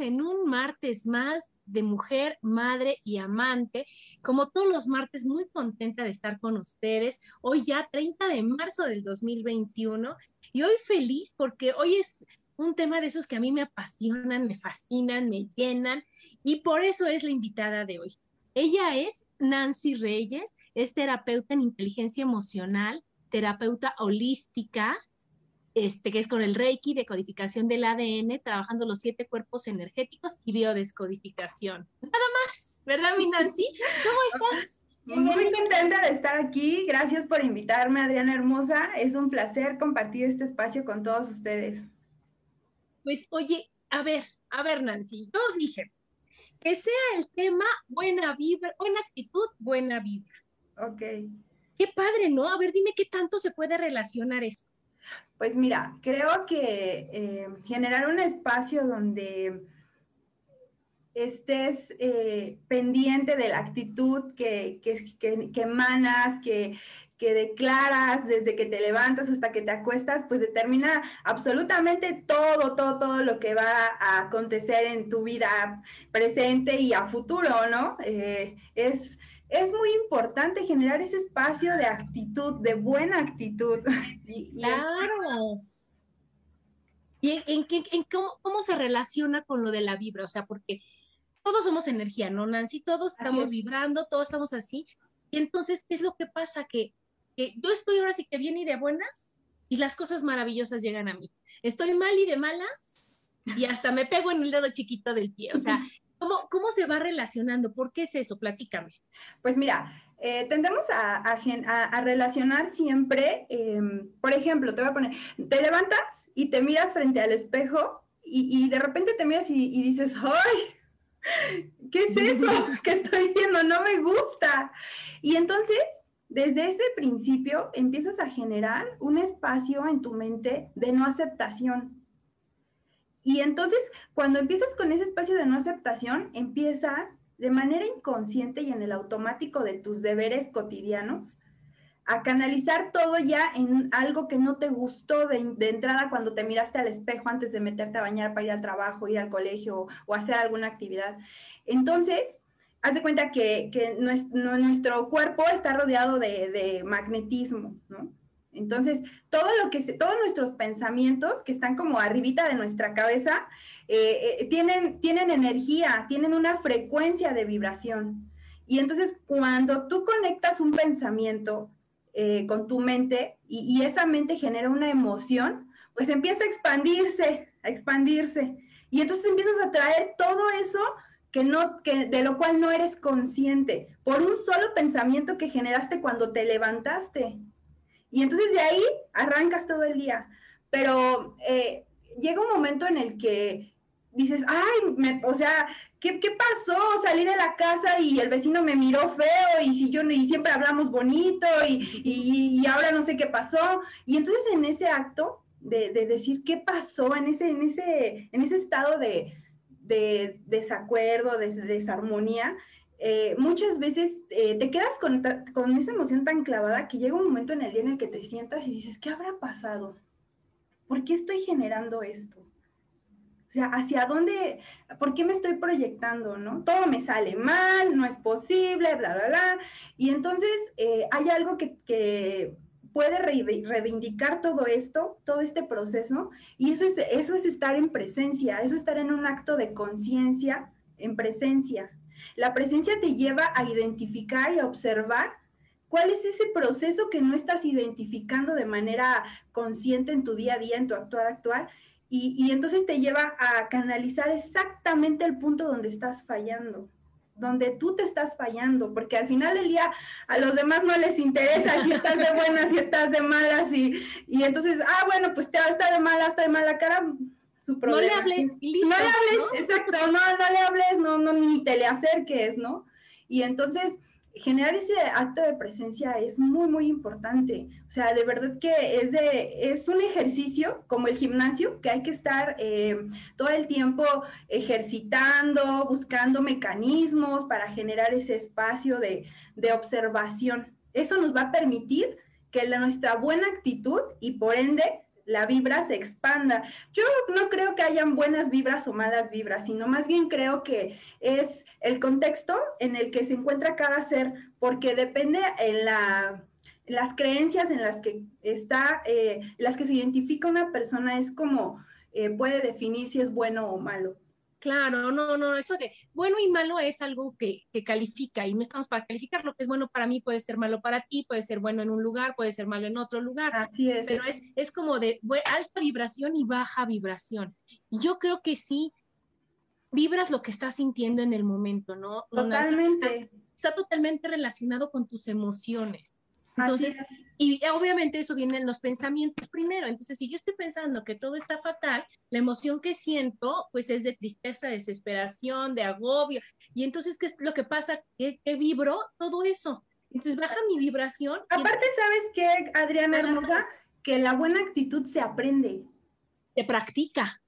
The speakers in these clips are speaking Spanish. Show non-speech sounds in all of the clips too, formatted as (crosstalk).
En un martes más de mujer, madre y amante. Como todos los martes, muy contenta de estar con ustedes. Hoy ya 30 de marzo del 2021 y hoy feliz porque hoy es un tema de esos que a mí me apasionan, me fascinan, me llenan y por eso es la invitada de hoy. Ella es Nancy Reyes, es terapeuta en inteligencia emocional, terapeuta holística, este, que es con el Reiki, de codificación del ADN, trabajando los siete cuerpos energéticos y biodescodificación. Nada más, ¿verdad, mi Nancy? ¿Cómo (laughs) estás? Muy contenta de estar aquí. Gracias por invitarme, Adriana Hermosa. Es un placer compartir este espacio con todos ustedes. Pues, oye, a ver, a ver, Nancy, yo dije que sea el tema buena vibra, buena actitud, buena vibra. Ok. Qué padre, ¿no? A ver, dime qué tanto se puede relacionar eso. Pues mira, creo que eh, generar un espacio donde estés eh, pendiente de la actitud que, que, que, emanas, que, que declaras desde que te levantas hasta que te acuestas, pues determina absolutamente todo, todo, todo lo que va a acontecer en tu vida presente y a futuro, ¿no? Eh, es es muy importante generar ese espacio de actitud, de buena actitud. (laughs) claro. ¿Y en, en cómo, se relaciona con lo de la vibra? O sea, porque todos somos energía, ¿no, Nancy? Todos estamos vibrando, todos estamos así. Y entonces, ¿qué es lo que pasa? Que, que yo estoy ahora sí que bien y de buenas y las cosas maravillosas llegan a mí. Estoy mal y de malas y hasta me pego en el dedo chiquito del pie. O sea, (laughs) ¿Cómo, se va relacionando? ¿Por qué es eso? Platícame. Pues mira, eh, tendemos a, relacionar siempre, em, por ejemplo, te voy a poner, te levantas y te miras frente al espejo y, de repente te miras y, y, dices, ¡ay! ¿Qué es eso (laughs) que estoy viendo? No me gusta. Y entonces, desde ese principio, empiezas a generar un espacio en tu mente de no aceptación. Y entonces, cuando empiezas con ese espacio de no aceptación, empiezas de manera inconsciente y en el automático de tus deberes cotidianos a canalizar todo ya en algo que no te gustó de, entrada cuando te miraste al espejo antes de meterte a bañar para ir al trabajo, ir al colegio o, hacer alguna actividad. Entonces, haz de cuenta que, nuestro, cuerpo está rodeado de, de magnetismo, ¿no? Entonces, todo lo que todos nuestros pensamientos que están como arribita de nuestra cabeza eh, eh, tienen, tienen energía, tienen una frecuencia de vibración. Y entonces, cuando tú conectas un pensamiento eh, con tu mente y, y, esa mente genera una emoción, pues empieza a expandirse, a expandirse. Y entonces empiezas a traer todo eso que no, que, de lo cual no eres consciente, por un solo pensamiento que generaste cuando te levantaste. Y entonces de ahí arrancas todo el día. Pero eh, llega un momento en el que dices, ay, o sea, ¿qué, pasó? Salí de la casa y el vecino me miró feo y si yo y siempre hablamos bonito y, ahora no sé qué pasó. Y entonces en ese acto de, decir qué pasó, en ese, en ese, en ese estado de, de desacuerdo, de desarmonía, eh, muchas veces eh, te quedas con, esa emoción tan clavada que llega un momento en el día en el que te sientas y dices, ¿qué habrá pasado? ¿Por qué estoy generando esto? O sea, ¿hacia dónde, por qué me estoy proyectando, no? Todo me sale mal, no es posible, bla, bla, bla. Y entonces eh, hay algo que, que puede reivindicar todo esto, todo este proceso, y eso es, eso es estar en presencia, eso es estar en un acto de conciencia, en presencia. La presencia te lleva a identificar y a observar cuál es ese proceso que no estás identificando de manera consciente en tu día a día, en tu actuar actual, y, entonces te lleva a canalizar exactamente el punto donde estás fallando, donde tú te estás fallando, porque al final del día a los demás no les interesa si estás de buenas, si estás de malas, y, y entonces, ah, bueno, pues te, está de mala, está de mala cara, su problema. No le hables, listo. No le hables, exacto, no, no le hables, no, no, ni te le acerques, ¿no? Y entonces generar ese acto de presencia es muy, muy importante. O sea, de verdad que es, de, es un ejercicio como el gimnasio que hay que estar eh, todo el tiempo ejercitando, buscando mecanismos para generar ese espacio de, de observación. Eso nos va a permitir que la, nuestra buena actitud y por ende la vibra se expanda. Yo no creo que hayan buenas vibras o malas vibras, sino más bien creo que es el contexto en el que se encuentra cada ser, porque depende en la, las creencias en las que está, eh, las que se identifica una persona, es como eh, puede definir si es bueno o malo. Claro, no, no, eso de bueno y malo es algo que, califica y no estamos para calificar. Lo que es bueno para mí puede ser malo para ti, puede ser bueno en un lugar, puede ser malo en otro lugar. Así es. Pero es, es como de alta vibración y baja vibración. Y yo creo que sí, vibras lo que estás sintiendo en el momento, ¿no? Totalmente. está totalmente relacionado con tus emociones. Entonces, y obviamente eso viene en los pensamientos primero. Entonces, si yo estoy pensando que todo está fatal, la emoción que siento, pues es de tristeza, desesperación, de agobio. Y entonces, ¿qué es lo que pasa? Que, vibro todo eso. Entonces, baja mi vibración. Aparte, ¿sabes qué, Adriana hermosa? Que la buena actitud se aprende. Se practica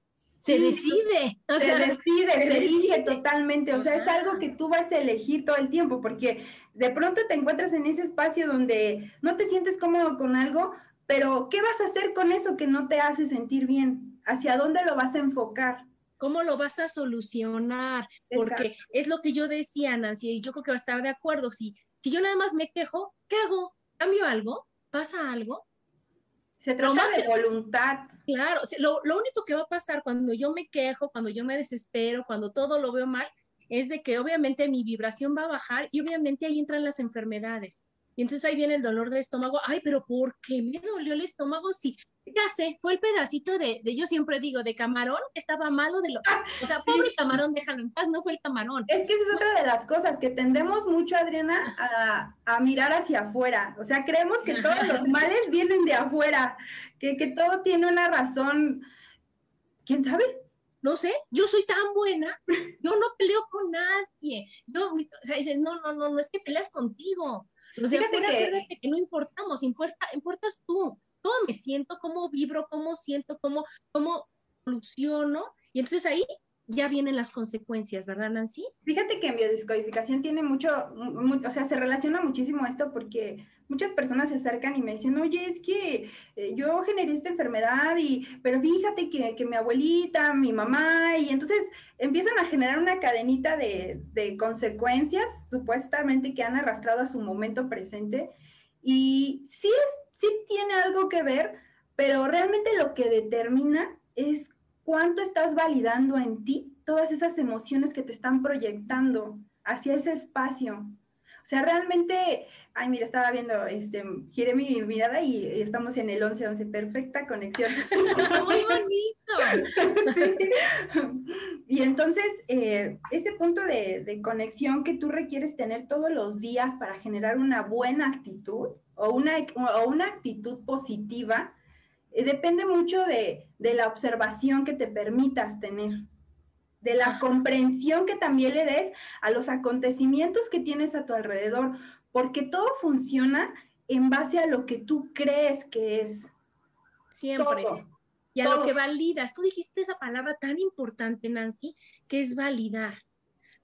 se decide. se decide, se, elige totalmente. O sea, es algo que tú vas a elegir todo el tiempo, porque de pronto te encuentras en ese espacio donde no te sientes cómodo con algo, pero ¿qué vas a hacer con eso que no te hace sentir bien? ¿Hacia dónde lo vas a enfocar? ¿Cómo lo vas a solucionar? Porque es lo que yo decía, Nancy, y yo creo que va a estar de acuerdo. Si, si yo nada más me quejo, ¿qué hago? ¿Cambio algo? ¿Pasa algo? Se trata de voluntad. Claro, lo, lo, único que va a pasar cuando yo me quejo, cuando yo me desespero, cuando todo lo veo mal, es de que obviamente mi vibración va a bajar y obviamente ahí entran las enfermedades. Y entonces ahí viene el dolor de estómago. Ay, pero ¿por qué me dolió el estómago? Sí, ya sé, fue el pedacito de, de yo siempre digo, de camarón, estaba malo de lo... O sea, (laughs) pobre camarón, déjalo en paz, no fue el camarón. Es que esa es otra de las cosas, que tendemos mucho, Adriana, a, a mirar hacia afuera. O sea, creemos que todos los males vienen de afuera, que, que todo tiene una razón, ¿quién sabe? no sé, yo soy tan buena, yo no peleo con nadie. Yo, o sea, dices, no, no, no, no es que peleas contigo. O sea, que... que... no importamos, importa, importas tú. Cómo me siento, cómo vibro, cómo siento, cómo, cómo evoluciono. Y entonces ahí ya vienen las consecuencias, ¿verdad, Nancy? Fíjate que en biodescodificación tiene mucho, o sea, se relaciona muchísimo esto porque muchas personas se acercan y me dicen, oye, es que eh, yo generé esta enfermedad y, pero fíjate que, que, mi abuelita, mi mamá, y entonces empiezan a generar una cadenita de, de consecuencias supuestamente que han arrastrado a su momento presente y sí, es, sí tiene algo que ver, pero realmente lo que determina es cuánto estás validando en ti todas esas emociones que te están proyectando hacia ese espacio. O sea, realmente, ay, mira, estaba viendo, este, giré mi mirada y, estamos en el 11-11, perfecta conexión. (laughs) Muy bonito. sí. Y entonces, eh, ese punto de, de, conexión que tú requieres tener todos los días para generar una buena actitud o una, o una actitud positiva, depende mucho de, la observación que te permitas tener, de la comprensión que también le des a los acontecimientos que tienes a tu alrededor, porque todo funciona en base a lo que tú crees que es. Siempre. y a lo que validas. Tú dijiste esa palabra tan importante, Nancy, que es validar.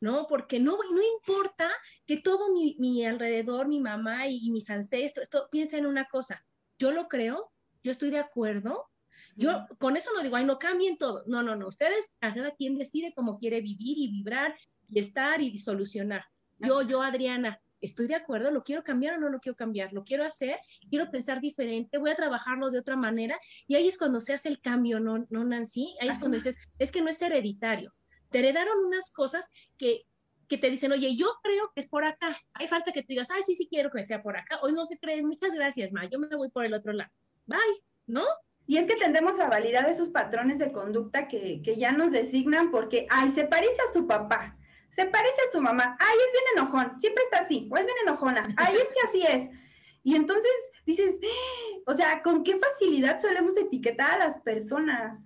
¿no? Porque no, no importa que todo mi, alrededor, mi mamá y, y mis ancestros, piensen una cosa, yo lo creo, yo estoy de acuerdo, Yo con eso no digo, ay, no cambien todo. No, no, no. Ustedes, cada quien decide cómo quiere vivir y vibrar y estar y solucionar. Yo, yo, Adriana, estoy de acuerdo, lo quiero cambiar o no lo quiero cambiar, lo quiero hacer, quiero pensar diferente, voy a trabajarlo de otra manera. Y ahí es cuando se hace el cambio, ¿no, no Nancy? Ahí es cuando dices, es que no es hereditario. Te heredaron unas cosas que, que te dicen, oye, yo creo que es por acá. Hay falta que tú digas, ay, sí, sí quiero que sea por acá. Hoy no te crees, muchas gracias, Ma, yo me voy por el otro lado. Bye, ¿no? Y es que tendemos a validar esos patrones de conducta que, que ya nos designan porque, ay, se parece a su papá se parece a su mamá, ay, es bien enojón, siempre está así, o es bien enojona, ay, es que así es. Y entonces dices, o sea, ¿con qué facilidad solemos etiquetar a las personas?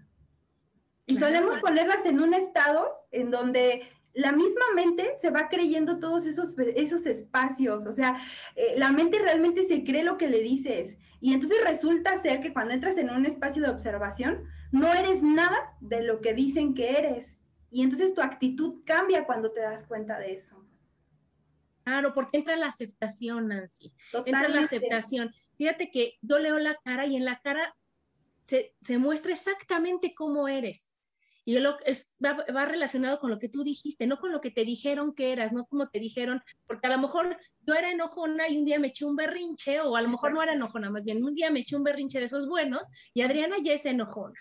Y solemos ponerlas en un estado en donde la misma mente se va creyendo todos esos, esos espacios, o sea, eh, la mente realmente se cree lo que le dices. Y entonces resulta ser que cuando entras en un espacio de observación, no eres nada de lo que dicen que eres. Y entonces tu actitud cambia cuando te das cuenta de eso. Claro, porque entra la aceptación, Nancy. Entra la aceptación. Fíjate que yo leo la cara y en la cara se, muestra exactamente cómo eres. Y lo, va, va, relacionado con lo que tú dijiste, no con lo que te dijeron que eras, no como te dijeron, porque a lo mejor yo era enojona y un día me eché un berrinche, o a lo mejor no era enojona, más bien un día me eché un berrinche de esos buenos y Adriana ya es enojona.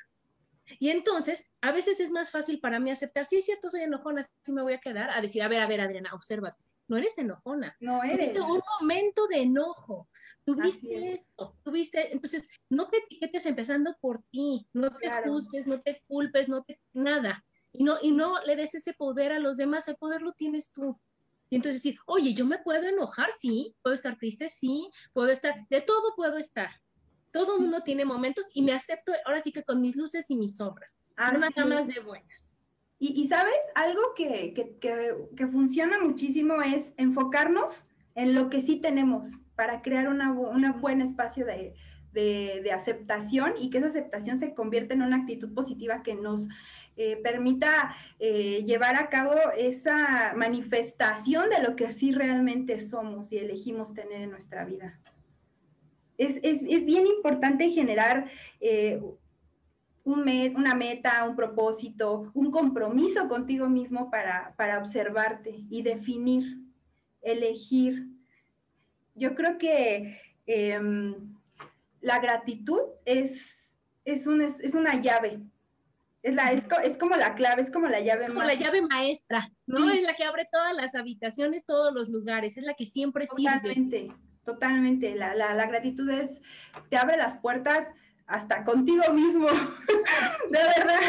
Y entonces, a veces es más fácil para mí aceptar, sí es cierto, soy enojona, sí me voy a quedar, a decir, a ver, a ver, Adriana, obsérvate, no eres enojona. No eres. Tuviste un momento de enojo, tuviste esto, tuviste, entonces, no te etiquetes empezando por ti, no te juzgues, no te culpes, no te, nada. Y no, y no le des ese poder a los demás, el poder lo tienes tú. Y entonces decir, oye, yo me puedo enojar, sí, puedo estar triste, sí, puedo estar, de todo puedo estar, todo mundo tiene momentos y me acepto ahora sí que con mis luces y mis sombras. no nada más de buenas. Y, sabes, algo que, que, funciona muchísimo es enfocarnos en lo que sí tenemos para crear un una buen espacio de, de, aceptación y que esa aceptación se convierta en una actitud positiva que nos eh, permita eh, llevar a cabo esa manifestación de lo que sí realmente somos y elegimos tener en nuestra vida. Es, es, es bien importante generar eh, un una meta, un propósito, un compromiso contigo mismo para, para observarte y definir, elegir. Yo creo que em, la gratitud es, es, un, es, una llave es, la, es, como la clave, es como la llave como la llave maestra, ¿no? Es la que abre todas las habitaciones, todos los lugares, es la que siempre Totalmente. sirve. Totalmente, la, la, gratitud es, te abre las puertas hasta contigo mismo, (laughs) de verdad.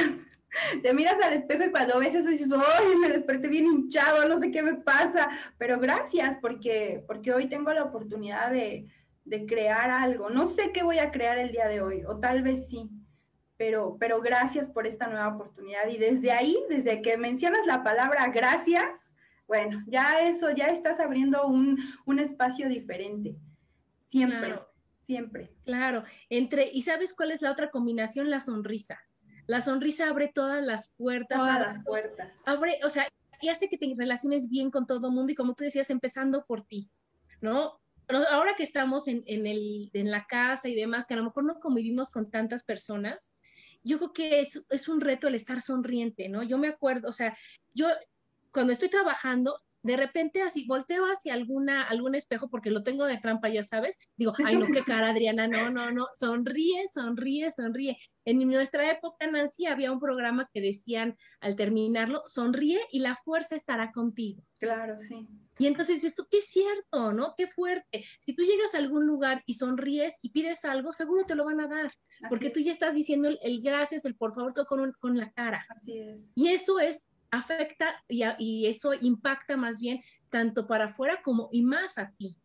Te miras al espejo y cuando ves eso dices, ¡ay, me desperté bien hinchado, no sé qué me pasa! Pero gracias, porque, porque hoy tengo la oportunidad de, de crear algo. No sé qué voy a crear el día de hoy, o tal vez sí, pero, pero gracias por esta nueva oportunidad. Y desde ahí, desde que mencionas la palabra gracias, bueno, ya eso, ya estás abriendo un, espacio diferente. Siempre, siempre. Claro, entre, ¿y sabes cuál es la otra combinación? La sonrisa. La sonrisa abre todas las puertas. Todas las puertas. Abre, o sea, y hace que te relaciones bien con todo el mundo y como tú decías, empezando por ti, ¿no? Ahora que estamos en, el, en la casa y demás, que a lo mejor no convivimos con tantas personas, yo creo que es, es, un reto el estar sonriente, ¿no? Yo me acuerdo, o sea, yo cuando estoy trabajando, de repente así volteo hacia alguna, algún espejo porque lo tengo de trampa, ya sabes. Digo, ay, no, qué cara, Adriana, no, no, no, sonríe, sonríe, sonríe. En nuestra época, Nancy, había un programa que decían al terminarlo, sonríe y la fuerza estará contigo. Claro, sí. Y entonces esto, qué cierto, ¿no? Qué fuerte. Si tú llegas a algún lugar y sonríes y pides algo, seguro te lo van a dar, porque tú ya estás diciendo el, gracias, el por favor, todo con, con la cara. Así es. Y eso es afecta y, eso impacta más bien tanto para afuera como y más a ti,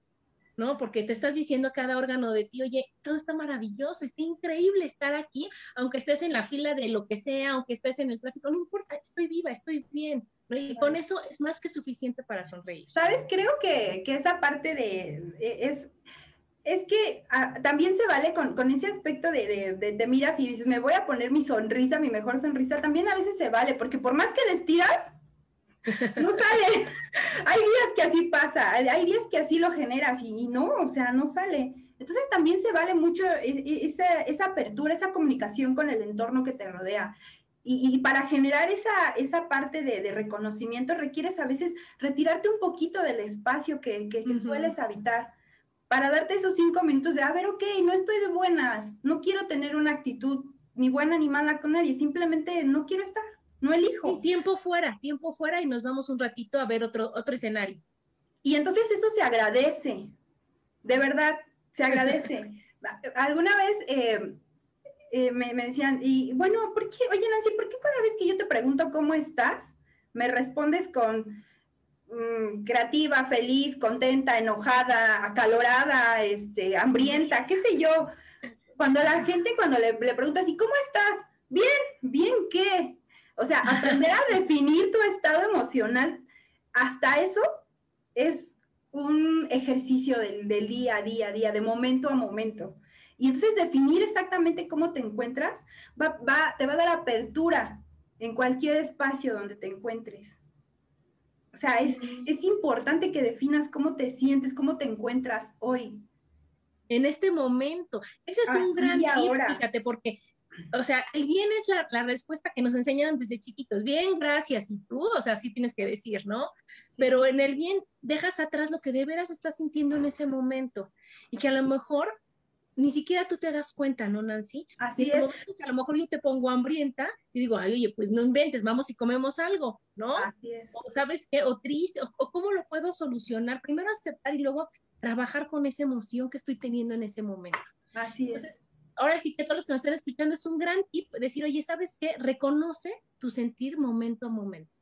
¿no? Porque te estás diciendo a cada órgano de ti, oye, todo está maravilloso, está increíble estar aquí, aunque estés en la fila de lo que sea, aunque estés en el tráfico, no importa, estoy viva, estoy bien. Y con eso es más que suficiente para sonreír. Sabes, creo que, que esa parte de, es, es que ah, también se vale con, ese aspecto de, de, te miras y dices, me voy a poner mi sonrisa, mi mejor sonrisa, también a veces se vale, porque por más que les tiras, no (laughs) sale. hay días que así pasa, hay días que así lo generas y, no, o sea, no sale. Entonces también se vale mucho e, e, esa, esa apertura, esa comunicación con el entorno que te rodea. Y, para generar esa, esa parte de, reconocimiento requieres a veces retirarte un poquito del espacio que, que, sueles habitar para darte esos cinco minutos de, a ver, ok, no estoy de buenas, no quiero tener una actitud ni buena ni mala con nadie, simplemente no quiero estar, no elijo. Y tiempo fuera, tiempo fuera y nos vamos un ratito a ver otro, otro escenario. Y entonces eso se agradece, de verdad, se agradece. (laughs) Alguna vez... Eh, eh, me, decían, y bueno, ¿por qué, oye Nancy, ¿por qué cada vez que yo te pregunto cómo estás, me respondes con mm, creativa, feliz, contenta, enojada, acalorada, este, hambrienta, qué sé yo? Cuando la gente, cuando le, le preguntas, ¿y cómo estás? Bien, bien, ¿qué? O sea, aprender a definir tu estado emocional, hasta eso es un ejercicio del, del día a día, día, de momento a momento. Y entonces definir exactamente cómo te encuentras va, te va a dar apertura en cualquier espacio donde te encuentres. O sea, es, es importante que definas cómo te sientes, cómo te encuentras hoy. En este momento. Ese es un gran tip, fíjate, porque o sea, el bien es la, la, respuesta que nos enseñaron desde chiquitos. Bien, gracias. Y tú, o sea, sí tienes que decir, ¿no? Pero en el bien dejas atrás lo que de veras estás sintiendo en ese momento. Y que a lo mejor ni siquiera tú te das cuenta, ¿no, Nancy? Así es. a lo mejor yo te pongo hambrienta y digo, ay, oye, pues no inventes, vamos y comemos algo, ¿no? Así es. O sabes qué, o triste, o, cómo lo puedo solucionar. Primero aceptar y luego trabajar con esa emoción que estoy teniendo en ese momento. Así es. ahora sí que todos los que nos están escuchando es un gran tip decir, oye, ¿sabes qué? Reconoce tu sentir momento a momento.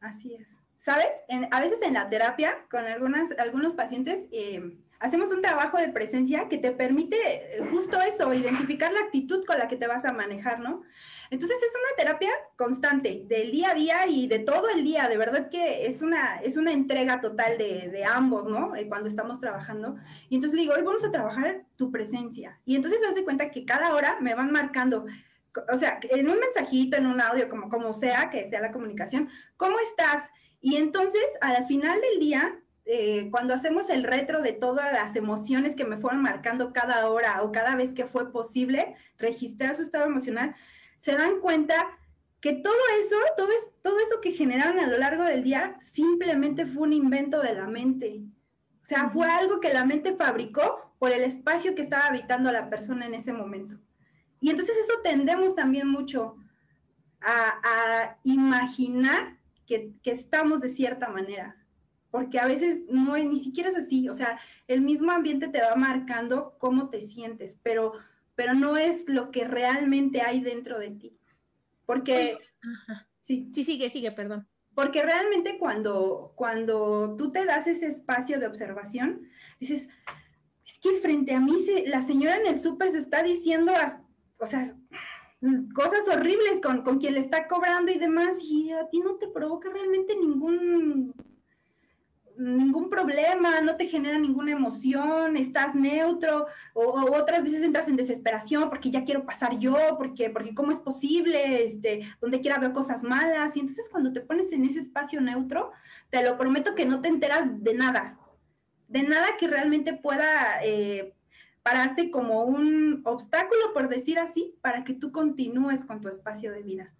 Así es. ¿Sabes? a veces en la terapia con algunas, algunos pacientes, eh, hacemos un trabajo de presencia que te permite eh, justo eso, identificar la actitud con la que te vas a manejar, ¿no? Entonces es una terapia constante, del día a día y de todo el día, de verdad que es una, es una entrega total de, de ambos, ¿no? Eh, cuando estamos trabajando. Y entonces le digo, hoy vamos a trabajar tu presencia. Y entonces hace cuenta que cada hora me van marcando, o sea, en un mensajito, en un audio, como, como sea, que sea la comunicación, ¿cómo estás? Y entonces, al final del día, eh, cuando hacemos el retro de todas las emociones que me fueron marcando cada hora o cada vez que fue posible registrar su estado emocional, se dan cuenta que todo eso, todo, es, todo eso que generaron a lo largo del día, simplemente fue un invento de la mente. O sea, fue algo que la mente fabricó por el espacio que estaba habitando la persona en ese momento. Y entonces eso tendemos también mucho a, imaginar que, que, estamos de cierta manera porque a veces no ni siquiera es así, o sea, el mismo ambiente te va marcando cómo te sientes, pero, pero no es lo que realmente hay dentro de ti. Porque... Sí. sí, sigue, sigue, perdón. Porque realmente cuando, cuando tú te das ese espacio de observación, dices, es que frente a mí la señora en el súper se está diciendo, o sea, cosas horribles con, con quien le está cobrando y demás, y a ti no te provoca realmente ningún ningún problema, no te genera ninguna emoción, estás neutro, o, otras veces entras en desesperación porque ya quiero pasar yo, porque, porque cómo es posible, este, donde quiera veo cosas malas, y entonces cuando te pones en ese espacio neutro, te lo prometo que no te enteras de nada, de nada que realmente pueda eh, pararse como un obstáculo, por decir así, para que tú continúes con tu espacio de vida.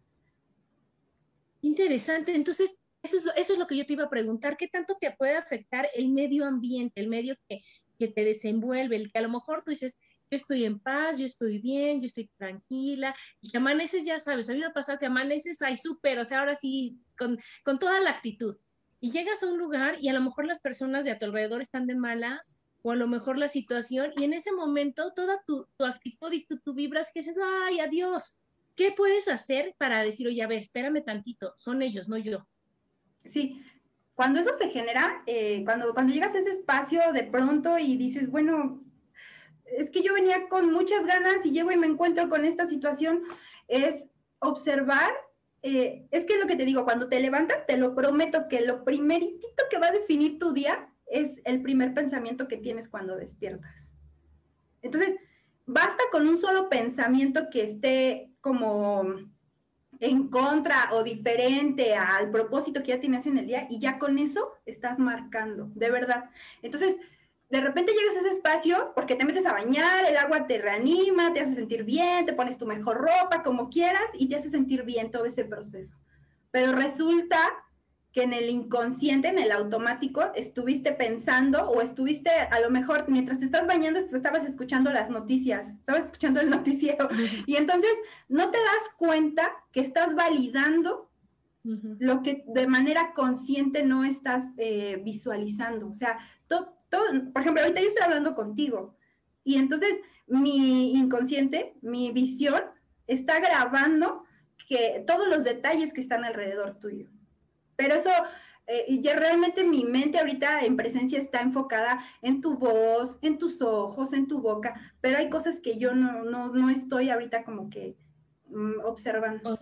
Interesante, entonces eso es, lo, que yo te iba a preguntar, ¿qué tanto te puede afectar el medio ambiente, el medio que, te desenvuelve, el que a lo mejor tú dices, yo estoy en paz, yo estoy bien, yo estoy tranquila, y amaneces, ya sabes, a mí me ha pasado que amaneces, ay, súper, o sea, ahora sí, con, toda la actitud. Y llegas a un lugar y a lo mejor las personas de a tu alrededor están de malas, o a lo mejor la situación, y en ese momento toda tu, actitud y tú, vibras que dices, ay, adiós. ¿Qué puedes hacer para decir, oye, a ver, espérame tantito, son ellos, no yo? Sí, cuando eso se genera, eh, cuando, cuando llegas a ese espacio de pronto y dices, bueno, es que yo venía con muchas ganas y llego y me encuentro con esta situación, es observar, eh, es que es lo que te digo, cuando te levantas, te lo prometo que lo primeritito que va a definir tu día es el primer pensamiento que tienes cuando despiertas. Entonces, basta con un solo pensamiento que esté como en contra o diferente al propósito que ya tienes en el día y ya con eso estás marcando, de verdad. Entonces, de repente llegas a ese espacio porque te metes a bañar, el agua te reanima, te hace sentir bien, te pones tu mejor ropa, como quieras, y te hace sentir bien todo ese proceso. Pero resulta que en el inconsciente, en el automático, estuviste pensando o estuviste, a lo mejor, mientras te estás bañando, estabas escuchando las noticias, estabas escuchando el noticiero, y entonces no te das cuenta que estás validando lo que de manera consciente no estás eh, visualizando. O sea, todo, por ejemplo, ahorita yo estoy hablando contigo, y entonces mi inconsciente, mi visión, está grabando que todos los detalles que están alrededor tuyo. Pero eso, eh, ya realmente mi mente ahorita en presencia está enfocada en tu voz, en tus ojos, en tu boca, pero hay cosas que yo no, no, no estoy ahorita como que mm, observando.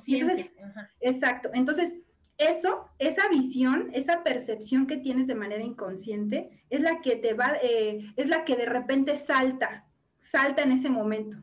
exacto. Entonces, eso, esa visión, esa percepción que tienes de manera inconsciente, es la que te va, eh, es la que de repente salta, salta en ese momento.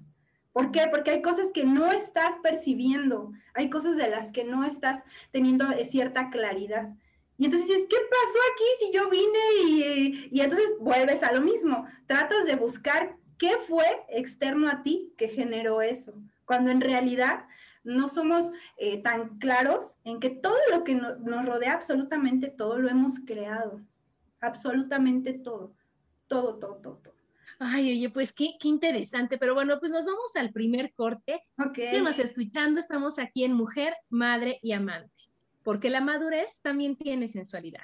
¿Por qué? Porque hay cosas que no estás percibiendo, hay cosas de las que no estás teniendo eh, cierta claridad. Y entonces dices, ¿qué pasó aquí si yo vine? Y, entonces vuelves a lo mismo. Tratas de buscar qué fue externo a ti que generó eso, cuando en realidad no somos eh, tan claros en que todo lo que nos rodea, absolutamente todo, lo hemos creado. Absolutamente todo. Todo, todo, todo, todo. Ay, oye, pues qué, qué interesante. Pero bueno, pues nos vamos al primer corte. Ok. Estamos escuchando, estamos aquí en Mujer, Madre y Amante, porque la madurez también tiene sensualidad.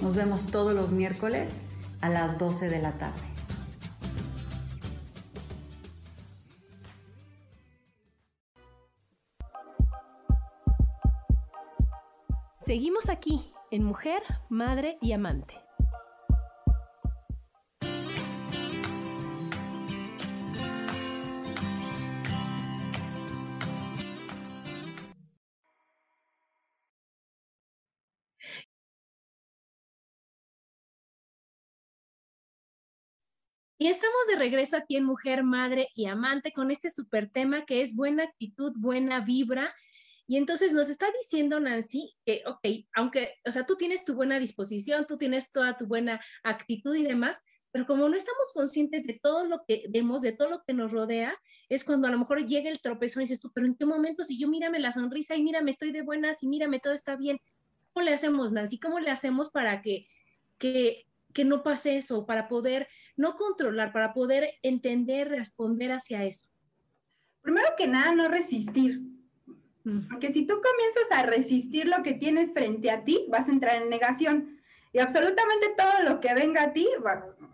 Nos vemos todos los miércoles a las 12 de la tarde. Seguimos aquí en Mujer, Madre y Amante. Y estamos de regreso aquí en Mujer, Madre y Amante con este super tema que es buena actitud, buena vibra. Y entonces nos está diciendo Nancy que, ok, aunque, o sea, tú tienes tu buena disposición, tú tienes toda tu buena actitud y demás, pero como no estamos conscientes de todo lo que vemos, de todo lo que nos rodea, es cuando a lo mejor llega el tropezón y dices tú, pero ¿en qué momento si yo mírame la sonrisa y mírame, estoy de buenas y mírame, todo está bien? ¿Cómo le hacemos, Nancy? ¿Cómo le hacemos para que, que, que no pase eso, para poder no controlar, para poder entender, responder hacia eso? Primero que nada, no resistir. Porque si tú comienzas a resistir lo que tienes frente a ti, vas a entrar en negación. Y absolutamente todo lo que venga a ti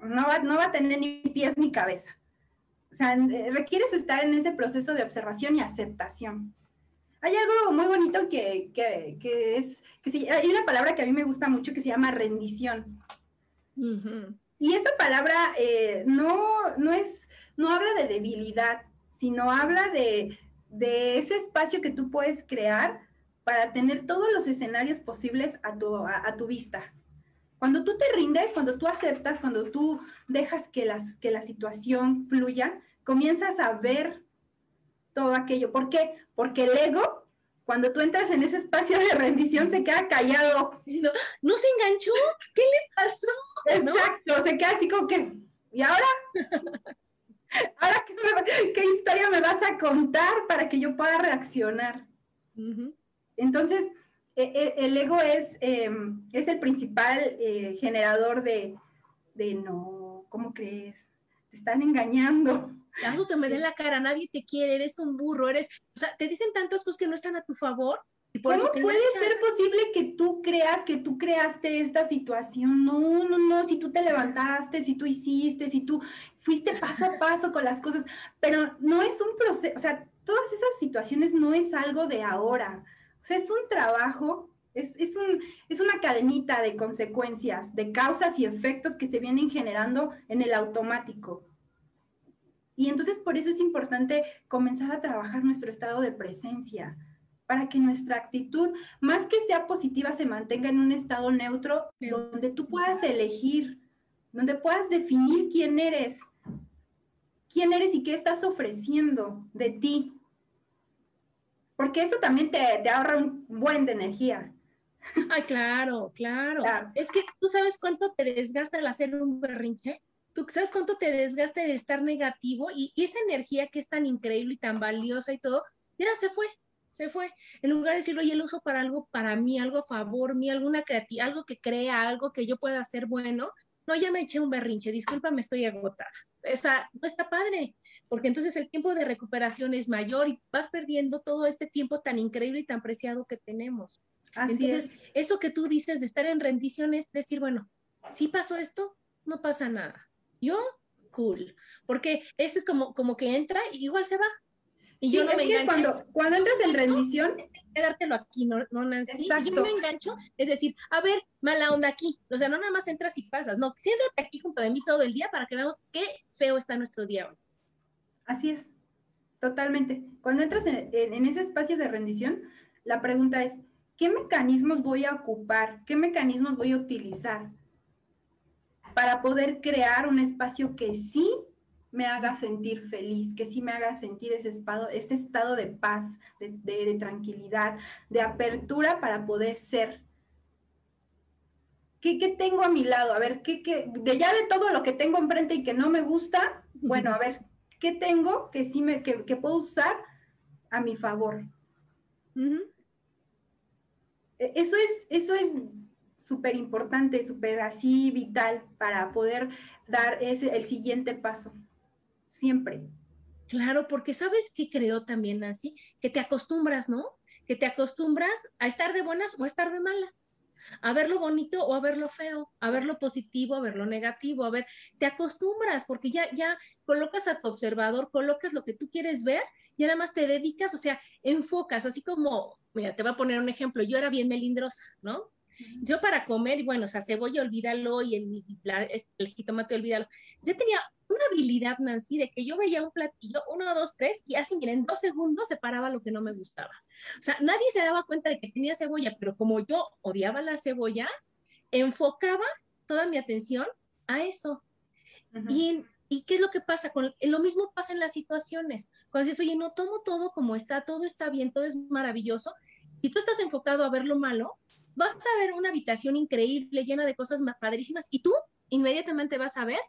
no, va, no va a tener ni pies ni cabeza. O sea, eh, requieres estar en ese proceso de observación y aceptación. Hay algo muy bonito que, que, que es, que hay una palabra que a mí me gusta mucho que se llama rendición. Y esa palabra eh, no, no, es, no habla de debilidad, sino habla de, de, ese espacio que tú puedes crear para tener todos los escenarios posibles a tu, a, tu vista. Cuando tú te rindes, cuando tú aceptas, cuando tú dejas que, las, que la situación fluya, comienzas a ver todo aquello. ¿Por qué? Porque el ego cuando tú entras en ese espacio de rendición se queda callado. No, ¿no se enganchó? ¿Qué le pasó? Exacto, se queda así como que, ¿y ahora? (laughs) ¿Ahora qué, historia me vas a contar para que yo pueda reaccionar? Entonces, e, e, el ego es, em, es el principal eh, generador de, de, no, ¿cómo crees? Te están engañando algo que me dé la cara, nadie te quiere, eres un burro, eres, o sea, te dicen tantas cosas que no están a tu favor. Y por ¿Cómo puede ser posible que tú creas que tú creaste esta situación? No, no, no, si tú te levantaste, si tú hiciste, si tú fuiste paso a (laughs) paso con las cosas, pero no es un proceso, o sea, todas esas situaciones no es algo de ahora, o sea, es un trabajo es, es, un, es, una cadenita de consecuencias, de causas y efectos que se vienen generando en el automático. Y entonces por eso es importante comenzar a trabajar nuestro estado de presencia, para que nuestra actitud, más que sea positiva, se mantenga en un estado neutro donde tú puedas elegir, donde puedas definir quién eres, quién eres y qué estás ofreciendo de ti. Porque eso también te, te ahorra un buen de energía. Ay, claro, claro, (laughs) claro. Es que tú sabes cuánto te desgasta el hacer un berrinche tú sabes cuánto te desgaste de estar negativo y, esa energía que es tan increíble y tan valiosa y todo, ya se fue, se fue. En lugar de decirlo, oye, lo uso para algo para mí, algo a favor mí, alguna creatividad, algo que crea, algo que yo pueda hacer bueno. No, ya me eché un berrinche, disculpa, me estoy agotada. O sea, no está padre, porque entonces el tiempo de recuperación es mayor y vas perdiendo todo este tiempo tan increíble y tan preciado que tenemos. entonces, eso que tú dices de estar en rendición es decir, bueno, si pasó esto, no pasa nada yo, cool. Porque ese es como, como que entra y igual se va. Y yo no me engancho. Cuando, cuando entras en rendición. Quedártelo aquí, no, no Nancy. Si yo me engancho, es decir, a ver, mala onda aquí. O sea, no nada más entras y pasas. No, siéntate aquí junto de mí todo el día para que veamos qué feo está nuestro día hoy. Así es, totalmente. Cuando entras en, en ese espacio de rendición, la pregunta es, ¿qué mecanismos voy a ocupar? ¿Qué mecanismos voy a utilizar? Para poder crear un espacio que sí me haga sentir feliz, que sí me haga sentir ese estado, ese estado de paz, de, tranquilidad, de apertura para poder ser. ¿Qué, tengo a mi lado? A ver, ¿qué, de ya de todo lo que tengo enfrente y que no me gusta, bueno, a ver, ¿qué tengo que sí me, que, puedo usar a mi favor? E, eso es, eso es súper importante, súper así vital para poder dar ese, el siguiente paso, siempre. Claro, porque sabes que creo también así, que te acostumbras, ¿no? Que te acostumbras a estar de buenas o a estar de malas, a ver lo bonito o a ver lo feo, a ver lo positivo, a ver lo negativo, a ver, te acostumbras porque ya, ya colocas a tu observador, colocas lo que tú quieres ver y nada más te dedicas, o sea, enfocas, así como, mira, te voy a poner un ejemplo, yo era bien melindrosa, ¿no? Yo para comer, bueno, o sea, cebolla, olvídalo, y el, el jitomate, olvídalo. Yo tenía una habilidad, Nancy, de que yo veía un platillo, uno, dos, tres, y así, miren, en dos segundos separaba lo que no me gustaba. O sea, nadie se daba cuenta de que tenía cebolla, pero como yo odiaba la cebolla, enfocaba toda mi atención a eso. y, ¿Y qué es lo que pasa? Con, lo mismo pasa en las situaciones. Cuando dices, oye, no tomo todo como está, todo está bien, todo es maravilloso. Si tú estás enfocado a ver lo malo, vas a ver una habitación increíble, llena de cosas padrísimas, y tú inmediatamente vas a ver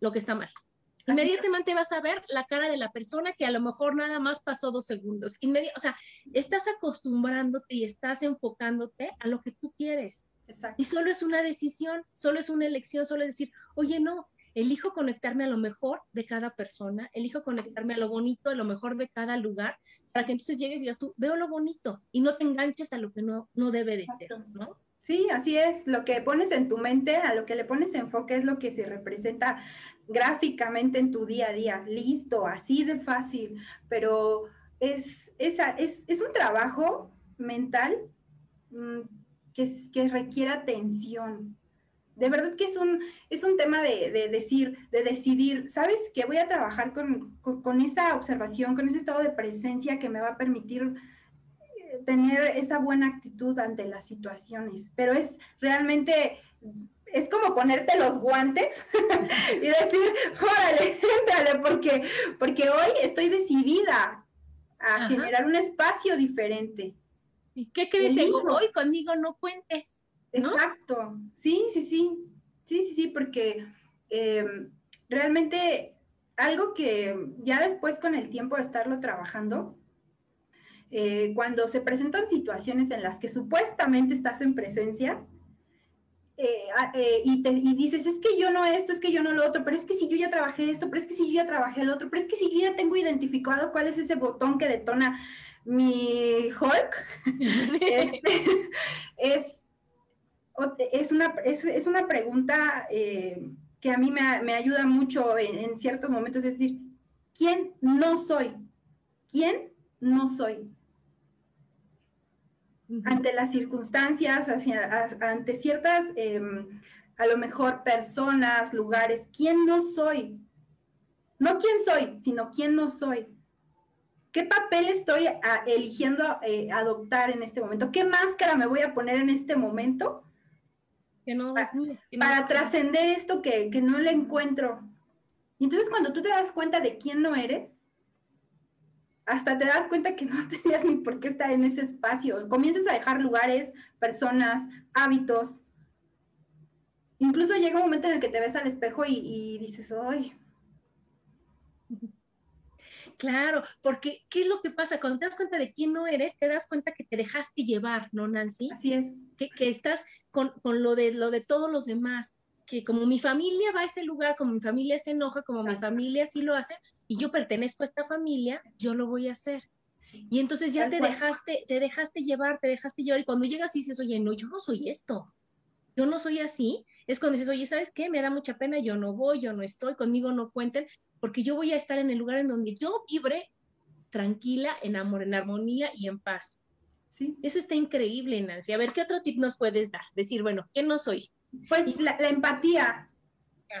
lo que está mal. Inmediatamente vas a ver la cara de la persona que a lo mejor nada más pasó dos segundos. Inmedi o sea, estás acostumbrándote y estás enfocándote a lo que tú quieres. Y solo es una decisión, solo es una elección, solo es decir, oye, no, elijo conectarme a lo mejor de cada persona, elijo conectarme a lo bonito, a lo mejor de cada lugar, para que entonces llegues y digas tú, veo lo bonito y no te enganches a lo que no, no debe de ser, ¿no? Sí, así es. Lo que pones en tu mente, a lo que le pones enfoque es lo que se representa gráficamente en tu día a día. Listo, así de fácil. Pero es, es, es un trabajo mental mm, que, que requiere atención. De verdad que es un, es un tema de, decir, de decidir, ¿sabes que Voy a trabajar con, con esa observación, con ese estado de presencia que me va a permitir tener esa buena actitud ante las situaciones, pero es realmente, es como ponerte los guantes (laughs) y decir, órale, entrale, porque, porque hoy estoy decidida a generar un espacio diferente. ¿Y qué crees? Hoy conmigo no cuentes. Exacto, sí, sí, sí, sí, sí, sí, porque em, realmente algo que ya después con el tiempo de estarlo trabajando, eh, cuando se presentan situaciones en las que supuestamente estás en presencia eh, eh, y, te, y dices, es que yo no esto, es que yo no lo otro, pero es que si yo ya trabajé esto, pero es que si yo ya trabajé el otro, pero es que si yo ya tengo identificado cuál es ese botón que detona mi Hulk, (laughs) (laughs) este, (laughs) es, es, una, es, es una pregunta que a mí me, me ayuda mucho en, en, ciertos momentos, es decir, ¿quién no soy? ¿Quién no soy? ante las circunstancias, ante ciertas, em, a lo mejor, personas, lugares, ¿quién no soy? No quién soy, sino quién no soy. ¿Qué papel estoy eligiendo eh, adoptar en este momento? ¿Qué máscara me voy a poner en este momento? Que no para, para trascender esto que, que no le encuentro. Y entonces cuando tú te das cuenta de quién no eres, hasta te das cuenta que no (laughs) tenías ni por qué estar en ese espacio. Comienzas a dejar lugares, personas, hábitos. Incluso llega un momento en el que te ves al espejo y, dices, ¡ay! Claro, porque ¿qué es lo que pasa? Cuando te das cuenta de quién no eres, te das cuenta que te dejaste llevar, ¿no, Nancy? Así es. Que, estás con, con, lo, de, lo de todos los demás que como mi familia va a ese lugar, como mi familia se enoja, como mi familia sí lo hace, y yo pertenezco a esta familia, yo lo voy a hacer. Y entonces ya te dejaste, te dejaste llevar, te dejaste llevar, y cuando llegas y dices, oye, no, yo no soy esto, yo no soy así, es cuando dices, oye, ¿sabes qué? Me da mucha pena, yo no voy, yo no estoy, conmigo no cuenten, porque yo voy a estar en el lugar en donde yo vibre tranquila, en amor, en armonía y en paz. Sí. Eso está increíble, Nancy. A ver, ¿qué otro tip nos puedes dar? Decir, bueno, ¿qué no soy? Pues la, empatía,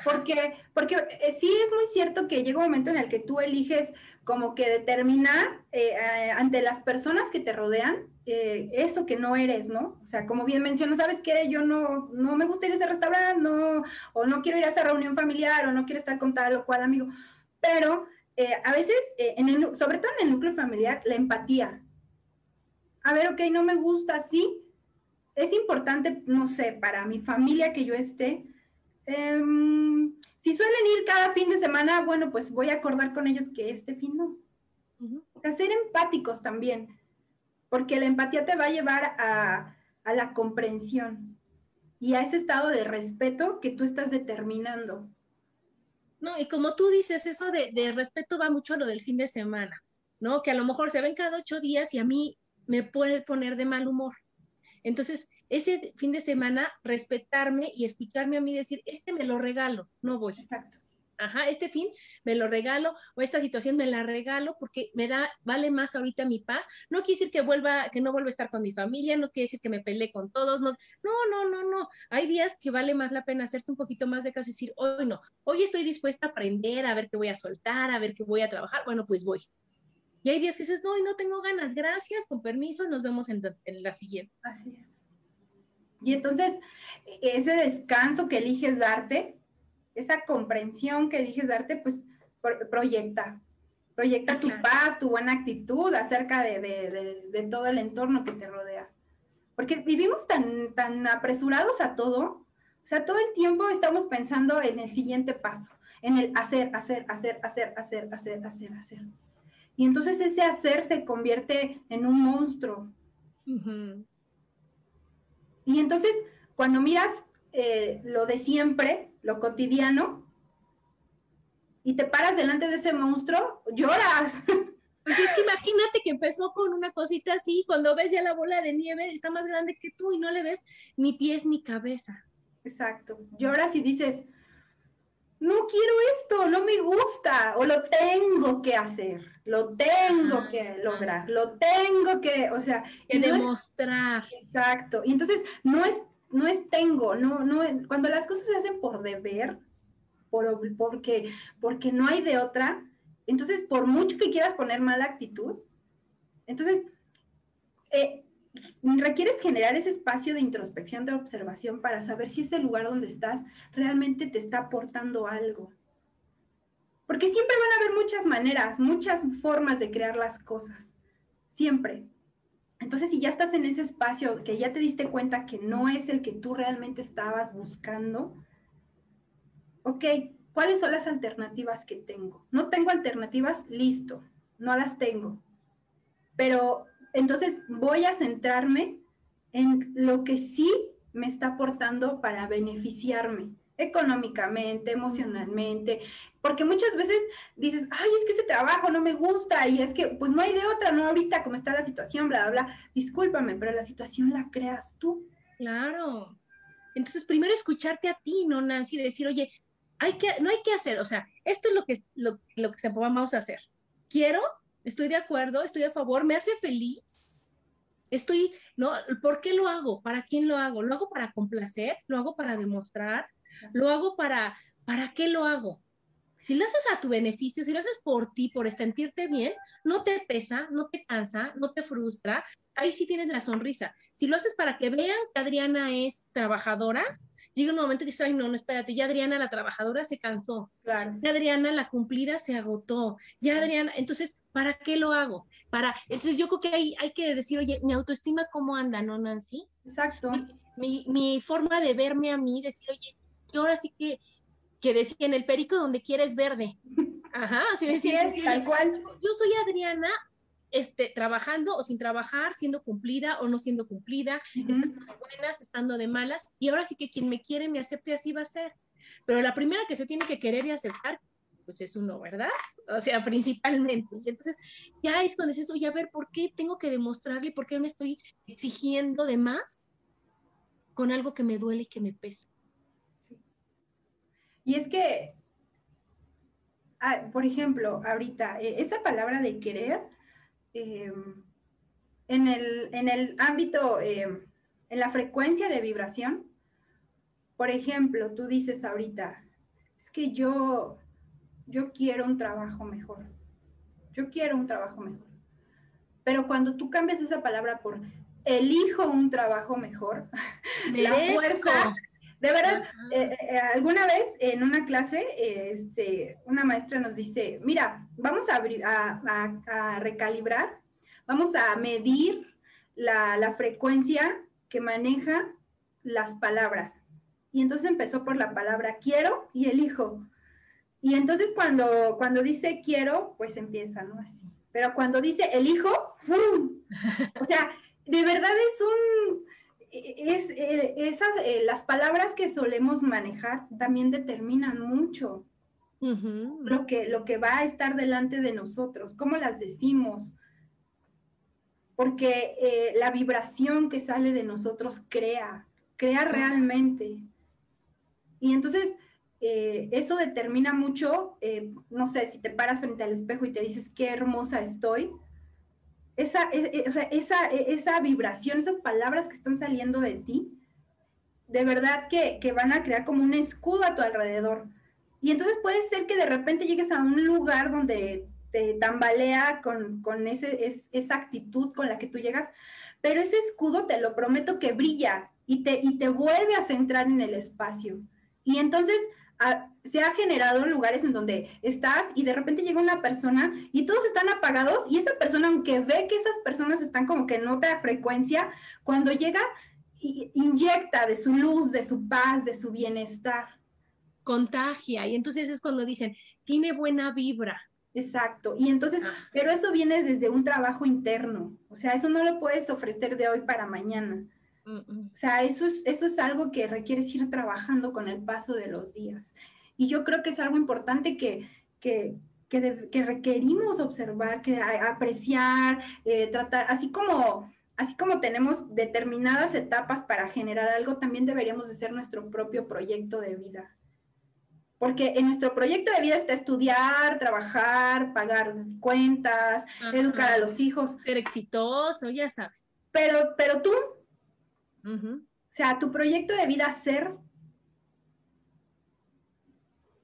porque, porque eh, sí es muy cierto que llega un momento en el que tú eliges como que determinar eh, eh, ante las personas que te rodean eso que no eres, ¿no? O sea, como bien menciono, ¿sabes qué? Yo no, no me gusta ir a ese restaurante, no, o no quiero ir a esa reunión familiar, o no quiero estar con tal o cual amigo. Pero a veces, en el, sobre todo en el núcleo familiar, la empatía. A ver, ok, no me gusta, sí, es importante, no sé, para mi familia que yo esté. Em, si suelen ir cada fin de semana, bueno, pues voy a acordar con ellos que este fin no. Ser empáticos también, porque la empatía te va a llevar a, la comprensión y a ese estado de respeto que tú estás determinando. No, y como tú dices, eso de, de, respeto va mucho a lo del fin de semana, ¿no? Que a lo mejor se ven cada ocho días y a mí me puede poner de mal humor. Entonces, ese fin de semana, respetarme y escucharme a mí decir, este me lo regalo, no voy. Exacto. Ajá, este fin me lo regalo o esta situación me la regalo porque me da, vale más ahorita mi paz. No quiere decir que vuelva, que no vuelva a estar con mi familia, no quiere decir que me peleé con todos, no, no, no, no, no. Hay días que vale más la pena hacerte un poquito más de caso y decir, hoy no, hoy estoy dispuesta a aprender, a ver qué voy a soltar, a ver qué voy a trabajar, bueno, pues voy. Y hay días que dices, no, no tengo ganas, gracias, con permiso, nos vemos en la siguiente. Así es. Y entonces, ese descanso que eliges darte esa comprensión que eliges darte, pues proyecta. Proyecta tu paz, tu buena actitud acerca de, todo el entorno que te rodea. Porque vivimos tan, tan apresurados a todo, o sea, todo el tiempo estamos pensando en el siguiente paso, en el hacer, hacer, hacer, hacer, hacer, hacer, hacer, hacer. Y entonces ese hacer se convierte en un monstruo. Y entonces, cuando miras eh, lo de siempre, lo cotidiano, y te paras delante de ese monstruo, lloras. (laughs) Pues es que imagínate que empezó con una cosita así, cuando ves ya la bola de nieve está más grande que tú y no le ves ni pies ni cabeza. Exacto. Lloras y dices, no quiero esto, no me gusta, o lo tengo que hacer, lo tengo que lograr, lo tengo que, o sea, que demostrar. exacto. Y entonces no es, no es tengo, no, no, cuando las cosas se hacen por deber, por, porque, porque no hay de otra. Entonces, por mucho que quieras poner mala actitud, entonces, eh, requieres generar ese espacio de introspección, de observación para saber si ese lugar donde estás realmente te está aportando algo. Porque siempre van a haber muchas maneras, muchas formas de crear las cosas. Siempre. Entonces, si ya estás en ese espacio, que ya te diste cuenta que no es el que tú realmente estabas buscando, ok, ¿cuáles son las alternativas que tengo? No tengo alternativas, listo, no las tengo. Pero entonces voy a centrarme en lo que sí me está aportando para beneficiarme económicamente, emocionalmente, porque muchas veces dices, ay, es que ese trabajo no me gusta y es que pues no hay de otra, no ahorita como está la situación, bla, bla, bla. Discúlpame, pero la situación la creas tú. Claro. Entonces, primero escucharte a ti, ¿no, Nancy? Decir, oye, hay que, no hay que hacer, o sea, esto es lo que, lo, lo que vamos a hacer. Quiero, estoy de acuerdo, estoy a favor, me hace feliz. Estoy, ¿no? ¿Por qué lo hago? ¿Para quién lo hago? ¿Lo hago para complacer? ¿Lo hago para demostrar? ¿Lo hago para, para qué lo hago? Si lo haces a tu beneficio, si lo haces por ti, por sentirte bien, no te pesa, no te cansa, no te frustra, ahí sí tienes la sonrisa. Si lo haces para que vean que Adriana es trabajadora, llega un momento que dices, ay, no, no, espérate, ya Adriana, la trabajadora, se cansó. Claro. Ya Adriana, la cumplida, se agotó. Ya Adriana, entonces, ¿para qué lo hago? Para, entonces yo creo que hay, hay que decir, oye, mi autoestima, ¿cómo anda, no, Nancy? Exacto. Mi, mi, forma de verme a mí, decir, oye, yo ahora sí que, que decía en el perico donde quieres verde. Ajá, así decir, tal cual. Yo soy Adriana, este, trabajando o sin trabajar, siendo cumplida o no siendo cumplida, estando de buenas, estando de malas, y ahora sí que quien me quiere me acepte así va a ser. Pero la primera que se tiene que querer y aceptar, pues es uno, ¿verdad? O sea, principalmente. Y entonces ya es cuando dices, oye, a ver, ¿por qué tengo que demostrarle, por qué me estoy exigiendo de más con algo que me duele y que me pesa? Y es que, ah, por ejemplo, ahorita, eh, esa palabra de querer, Em, en, el, en, el, ámbito, em, en la frecuencia de vibración, por ejemplo, tú dices ahorita, es que yo, yo quiero un trabajo mejor, yo quiero un trabajo mejor. Pero cuando tú cambias esa palabra por elijo un trabajo mejor, (laughs) la fuerza, de verdad, eh, eh, alguna vez en una clase, este, una maestra nos dice, mira, vamos a, a, recalibrar, vamos a medir la, frecuencia que maneja las palabras. Y entonces empezó por la palabra quiero y elijo. Y entonces cuando, cuando dice quiero, pues empieza, ¿no? Así. Pero cuando dice elijo, ¡pum! O sea, de verdad es un, es, eh, esas, eh, las palabras que solemos manejar también determinan mucho lo, que, lo que va a estar delante de nosotros, cómo las decimos, porque eh, la vibración que sale de nosotros crea, crea realmente. Y entonces, eso determina mucho, no sé, si te paras frente al espejo y te dices, qué hermosa estoy, esa, e, e, esa, e, esa vibración, esas palabras que están saliendo de ti, de verdad que, van a crear como un escudo a tu alrededor. Y entonces puede ser que de repente llegues a un lugar donde te tambalea con, ese, esa actitud con la que tú llegas, pero ese escudo te lo prometo que brilla y te, y te vuelve a centrar en el espacio. Y entonces se ha generado lugares en donde estás y de repente llega una persona y todos están apagados y esa persona, aunque ve que esas personas están como que en otra frecuencia, cuando llega, inyecta de su luz, de su paz, de su bienestar. Contagia. Y entonces es cuando dicen, tiene buena vibra. Exacto. Y entonces, ah. pero eso viene desde un trabajo interno. O sea, eso no lo puedes ofrecer de hoy para mañana. O sea, eso es, eso es algo que requieres ir trabajando con el paso de los días. Y yo creo que es algo importante que, que, que, requerimos observar, que apreciar, eh, tratar, así como, así como tenemos determinadas etapas para generar algo, también deberíamos de ser nuestro propio proyecto de vida. Porque en nuestro proyecto de vida está estudiar, trabajar, pagar cuentas, educar a los hijos. Ser exitoso, ya sabes. Pero, pero tú, o sea, tu proyecto de vida ser,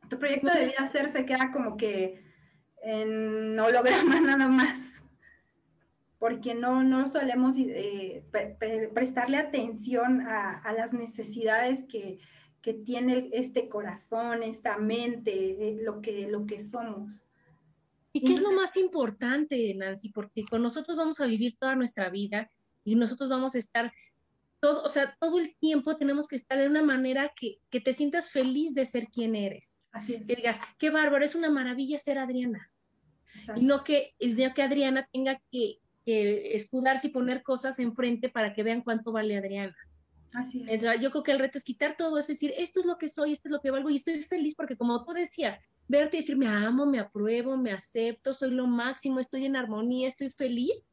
tu proyecto de vida ser se queda como que en holograma (laughs) nada más, porque no, no solemos eh, prestarle atención a, las necesidades que, tiene este corazón, esta mente, eh, lo, que, lo que somos. ¿Y qué es lo más importante, Nancy? Porque con nosotros vamos a vivir toda nuestra vida y nosotros vamos a estar todo, o sea, todo el tiempo tenemos que estar de una manera que, que te sientas feliz de ser quien eres. Así es. Que digas, qué bárbaro, es una maravilla ser Adriana. Y no que el día que Adriana tenga que, que, escudarse y poner cosas enfrente para que vean cuánto vale Adriana. Así es. yo creo que el reto es quitar todo eso y decir, esto es lo que soy, esto es lo que valgo y estoy feliz porque como tú decías, verte y decir, me amo, me apruebo, me acepto, soy lo máximo, estoy en armonía, estoy feliz.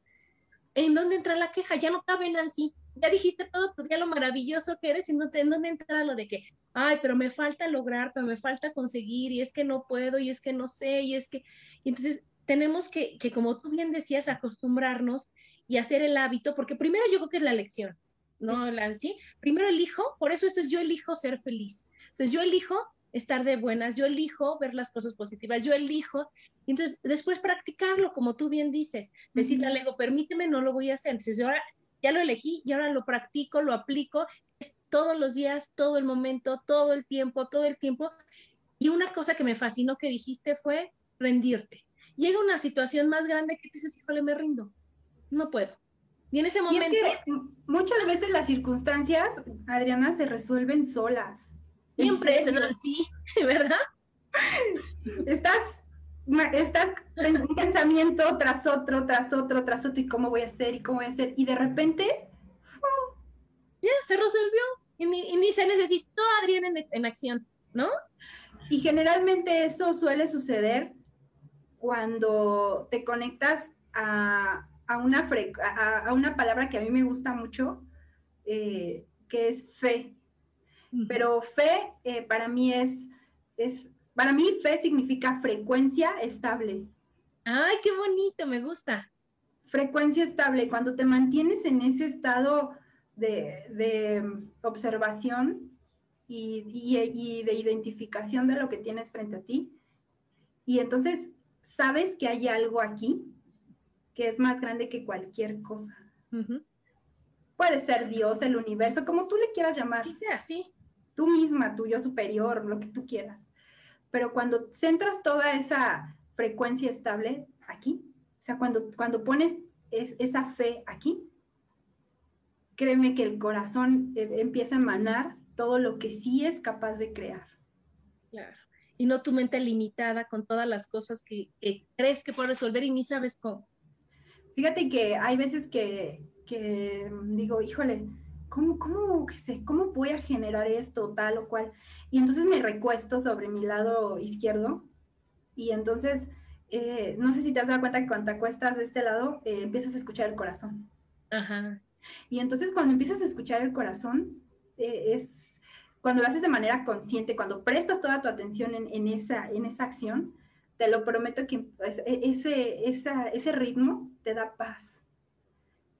¿En dónde entra la queja? Ya no cabe, Nancy ya dijiste todo tu día lo maravilloso que eres y no te, dónde entra lo de que, ay, pero me falta lograr, pero me falta conseguir y es que no puedo y es que no sé y es que, y entonces tenemos que, que como tú bien decías, acostumbrarnos y hacer el hábito, porque primero yo creo que es la lección, ¿no, Lancy? Primero elijo, por eso esto es yo elijo ser feliz. Entonces yo elijo estar de buenas, yo elijo ver las cosas positivas, yo elijo, y entonces después practicarlo, como tú bien dices, decirle al ego, permíteme, no lo voy a hacer. Entonces ahora ya lo elegí y ahora lo practico, lo aplico es todos los días, todo el momento, todo el tiempo, todo el tiempo. Y una cosa que me fascinó que dijiste fue rendirte. Llega una situación más grande que dices, híjole, me rindo, no puedo. Y en ese momento... muchas veces las circunstancias, Adriana, se resuelven solas. Siempre es así, (laughs) ¿verdad? Estás estás en un pensamiento tras otro, tras otro, tras otro, y cómo voy a hacer, y cómo voy a hacer, y de repente, ya, se resolvió, y ni, se necesitó a Adrián en, acción, ¿no? Y generalmente eso suele suceder cuando te conectas a, una, a, una palabra que a mí me gusta mucho, eh, que es fe. Pero fe eh, para mí es, es para mí, fe significa frecuencia estable. Ay, qué bonito, me gusta. Frecuencia estable, cuando te mantienes en ese estado de, observación y, de identificación de lo que tienes frente a ti, y entonces sabes que hay algo aquí que es más grande que cualquier cosa. Puede ser Dios, el universo, como tú le quieras llamar. Y sea así. Tú misma, tu yo superior, lo que tú quieras pero cuando centras toda esa frecuencia estable aquí, o sea, cuando, cuando pones esa fe aquí, créeme que el corazón eh, empieza a emanar todo lo que sí es capaz de crear. Claro. Y no tu mente limitada con todas las cosas que, crees que puedes resolver y ni sabes cómo. Fíjate que hay veces que, que digo, híjole, ¿cómo, cómo, ¿cómo voy a generar esto, tal o cual? Y entonces me recuesto sobre mi lado izquierdo y entonces, eh, no sé si te has dado cuenta que cuando te acuestas de este lado, eh, empiezas a escuchar el corazón. Ajá. Y entonces cuando empiezas a escuchar el corazón, eh, es cuando lo haces de manera consciente, cuando prestas toda tu atención en, esa, en esa acción, te lo prometo que pues, e, ese, ese ritmo te da paz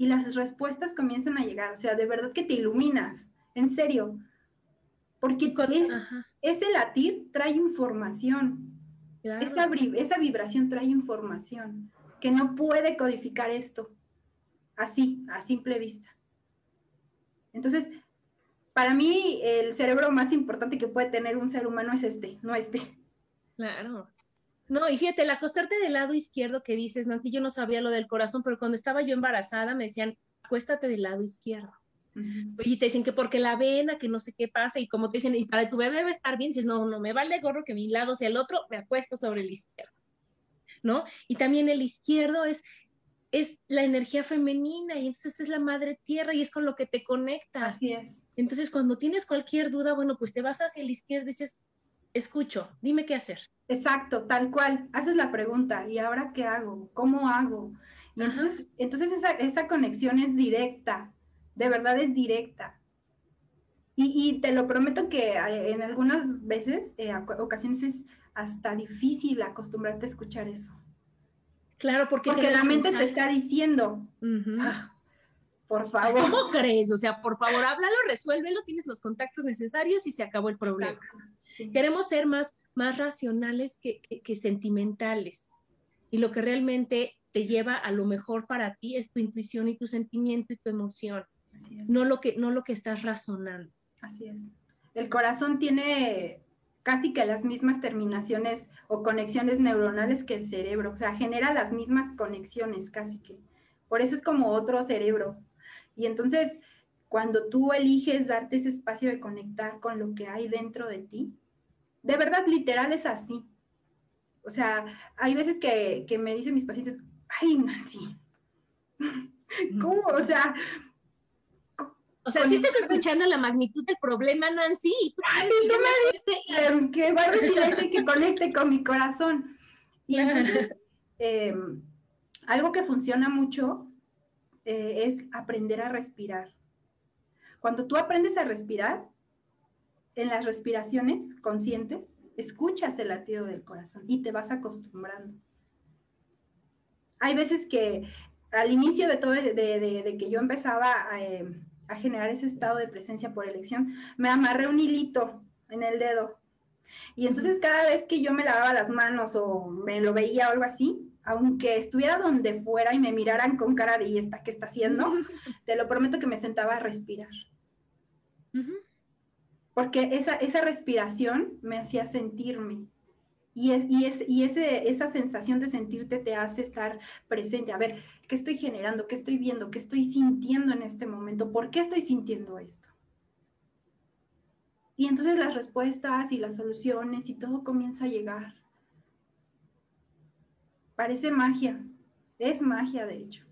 y las respuestas comienzan a llegar, o sea, de verdad que te iluminas, en serio, porque ese latir trae información, esa, esa vibración trae información que no puede codificar esto así, a simple vista. Entonces, para mí el cerebro más importante que puede tener un ser humano es este, no este. Claro. No, y fíjate, el acostarte del lado izquierdo que dices, Nancy, yo no sabía lo del corazón, pero cuando estaba yo embarazada me decían, acuéstate del lado izquierdo. Y te dicen que porque la vena, que no sé qué pasa, y como te dicen, y para tu bebé va a estar bien, dices, no, no, me vale gorro que mi lado sea el otro, me acuesto sobre el izquierdo. ¿No? Y también el izquierdo es, es la energía femenina, y entonces es la madre tierra, y es con lo que te conectas. Así es. Entonces, cuando tienes cualquier duda, bueno, pues te vas hacia el izquierdo y dices, escucho, dime qué hacer. Exacto, tal cual. Haces la pregunta, ¿y ahora qué hago? ¿Cómo hago? Y entonces, entonces esa, esa conexión es directa de verdad es directa. Y, te lo prometo que eh, en algunas veces, eh, ocasiones es hasta difícil acostumbrarte a escuchar eso. Claro, porque, porque la mente te está diciendo, ah, por favor. ¿Cómo (laughs) crees? O sea, por favor, háblalo, resuélvelo, tienes los contactos necesarios y se acabó el problema. Queremos ser más, más racionales que, que sentimentales. Y lo que realmente te lleva a lo mejor para ti es tu intuición y tu sentimiento y tu emoción no lo que, no lo que estás razonando. Así es. El corazón tiene casi que las mismas terminaciones o conexiones neuronales que el cerebro, o sea, genera las mismas conexiones casi que. Por eso es como otro cerebro. Y entonces, cuando tú eliges darte ese espacio de conectar con lo que hay dentro de ti, de verdad, literal es así. O sea, hay veces que, que me dicen mis pacientes, ay, Nancy, (laughs) ¿cómo? O sea, o sea, si estás (laughs) escuchando la magnitud del problema, Nancy. Y tú, me dices que va a recibir que conecte con mi corazón. Y entonces, em, algo que funciona mucho eh, es aprender a respirar. Cuando tú aprendes a respirar, en las respiraciones conscientes, escuchas el latido del corazón y te vas acostumbrando. Hay veces que al inicio de todo, de, que yo empezaba a... Em, a generar ese estado de presencia por elección, me amarré un hilito en el dedo. Y entonces cada vez que yo me lavaba las manos o me lo veía o algo así, aunque estuviera donde fuera y me miraran con cara de ¿y esta qué está haciendo? (laughs) Te lo prometo que me sentaba a respirar. Porque esa, esa respiración me hacía sentirme. Y, es, y, es, y ese, esa sensación de sentirte te hace estar presente. A ver, ¿qué estoy generando? ¿Qué estoy viendo? ¿Qué estoy sintiendo en este momento? ¿Por qué estoy sintiendo esto? Y entonces las respuestas y las soluciones y todo comienza a llegar. Parece magia. Es magia, de hecho.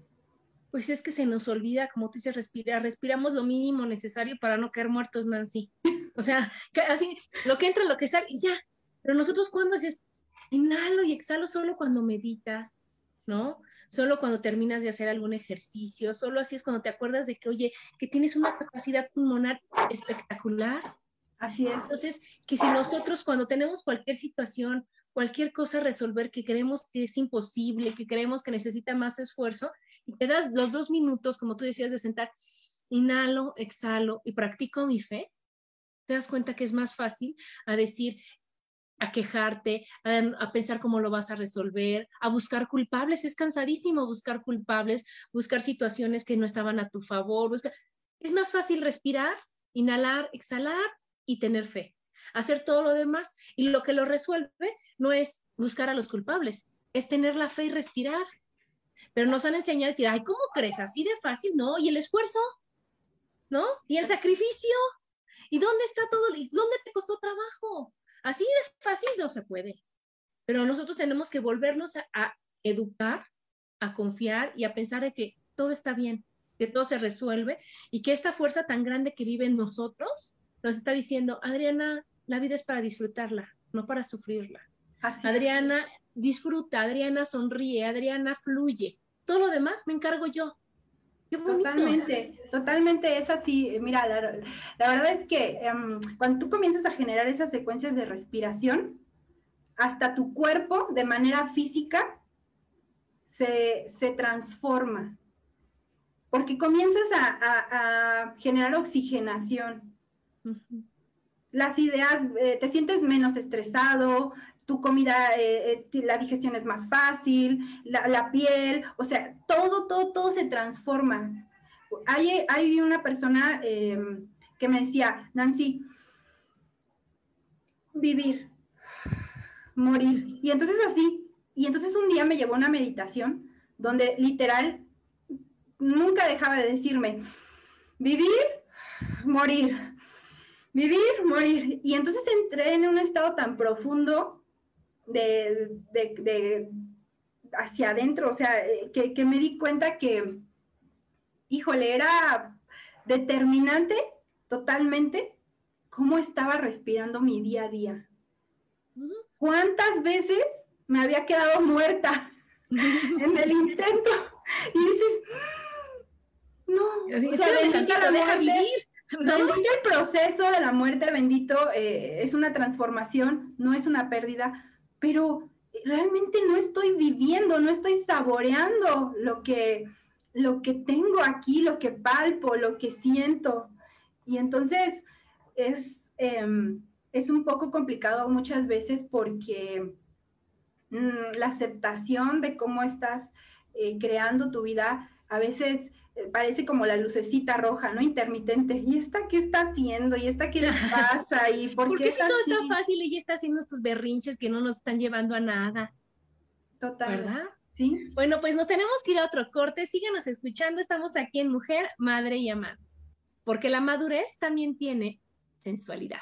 Pues es que se nos olvida, como tú dices, respirar. Respiramos lo mínimo necesario para no caer muertos, Nancy. O sea, así, lo que entra, lo que sale, y ya, pero nosotros cuando haces, inhalo y exhalo solo cuando meditas, ¿no? Solo cuando terminas de hacer algún ejercicio, solo así es cuando te acuerdas de que, oye, que tienes una capacidad pulmonar espectacular. Así es. Entonces, que si nosotros cuando tenemos cualquier situación, cualquier cosa resolver que creemos que es imposible, que creemos que necesita más esfuerzo, y te das los dos minutos, como tú decías, de sentar, inhalo, exhalo y practico mi fe, te das cuenta que es más fácil a decir, a quejarte, a, pensar cómo lo vas a resolver, a buscar culpables. Es cansadísimo buscar culpables, buscar situaciones que no estaban a tu favor. Es más fácil respirar, inhalar, exhalar y tener fe. Hacer todo lo demás y lo que lo resuelve no es buscar a los culpables, es tener la fe y respirar. Pero nos han enseñado a decir, ay, ¿cómo crees? Así de fácil, ¿no? ¿Y el esfuerzo? ¿No? ¿Y el sacrificio? ¿Y dónde está todo? ¿Y dónde te costó trabajo? Así de fácil no se puede. Pero nosotros tenemos que volvernos a, educar, a confiar y a pensar de que todo está bien, que todo se resuelve y que esta fuerza tan grande que vive en nosotros nos está diciendo, Adriana, la vida es para disfrutarla, no para sufrirla. Adriana, disfruta, Adriana sonríe, Adriana fluye. Todo lo demás me encargo yo. Totalmente, totalmente es así. Mira, la, verdad es que em, cuando tú comienzas a generar esas secuencias de respiración, hasta tu cuerpo de manera física se, transforma, porque comienzas a, generar oxigenación. Las ideas, eh, te sientes menos estresado, tu comida, eh, eh, la digestión es más fácil, la, piel, o sea, todo, todo, todo se transforma. Hay, hay una persona em, que me decía, Nancy, vivir, morir. Y entonces así, y entonces un día me llevó una meditación donde literal nunca dejaba de decirme, vivir, morir, vivir, morir. Y entonces entré en un estado tan profundo de, de, hacia adentro, o sea, eh, que, que, me di cuenta que, híjole, era determinante totalmente cómo estaba respirando mi día a día. ¿Cuántas veces me había quedado muerta (laughs) en el intento? Y dices, no, o sea, deja vivir. (laughs) El proceso de la muerte, bendito, eh, es una transformación, no es una pérdida, pero realmente no estoy viviendo, no estoy saboreando lo que, lo que tengo aquí, lo que palpo, lo que siento. Y entonces es, em, es un poco complicado muchas veces porque mm, la aceptación de cómo estás eh, creando tu vida a veces parece como la lucecita roja, ¿no? Intermitente. ¿Y esta qué está haciendo? ¿Y esta qué le (laughs) pasa? ¿Y por, qué, si todo está fácil, ella está haciendo estos berrinches que no nos están llevando a nada. Total. ¿Verdad? Sí. Bueno, pues nos tenemos que ir a otro corte. Síganos escuchando. Estamos aquí en Mujer, Madre y Amante. Porque la madurez también tiene sensualidad.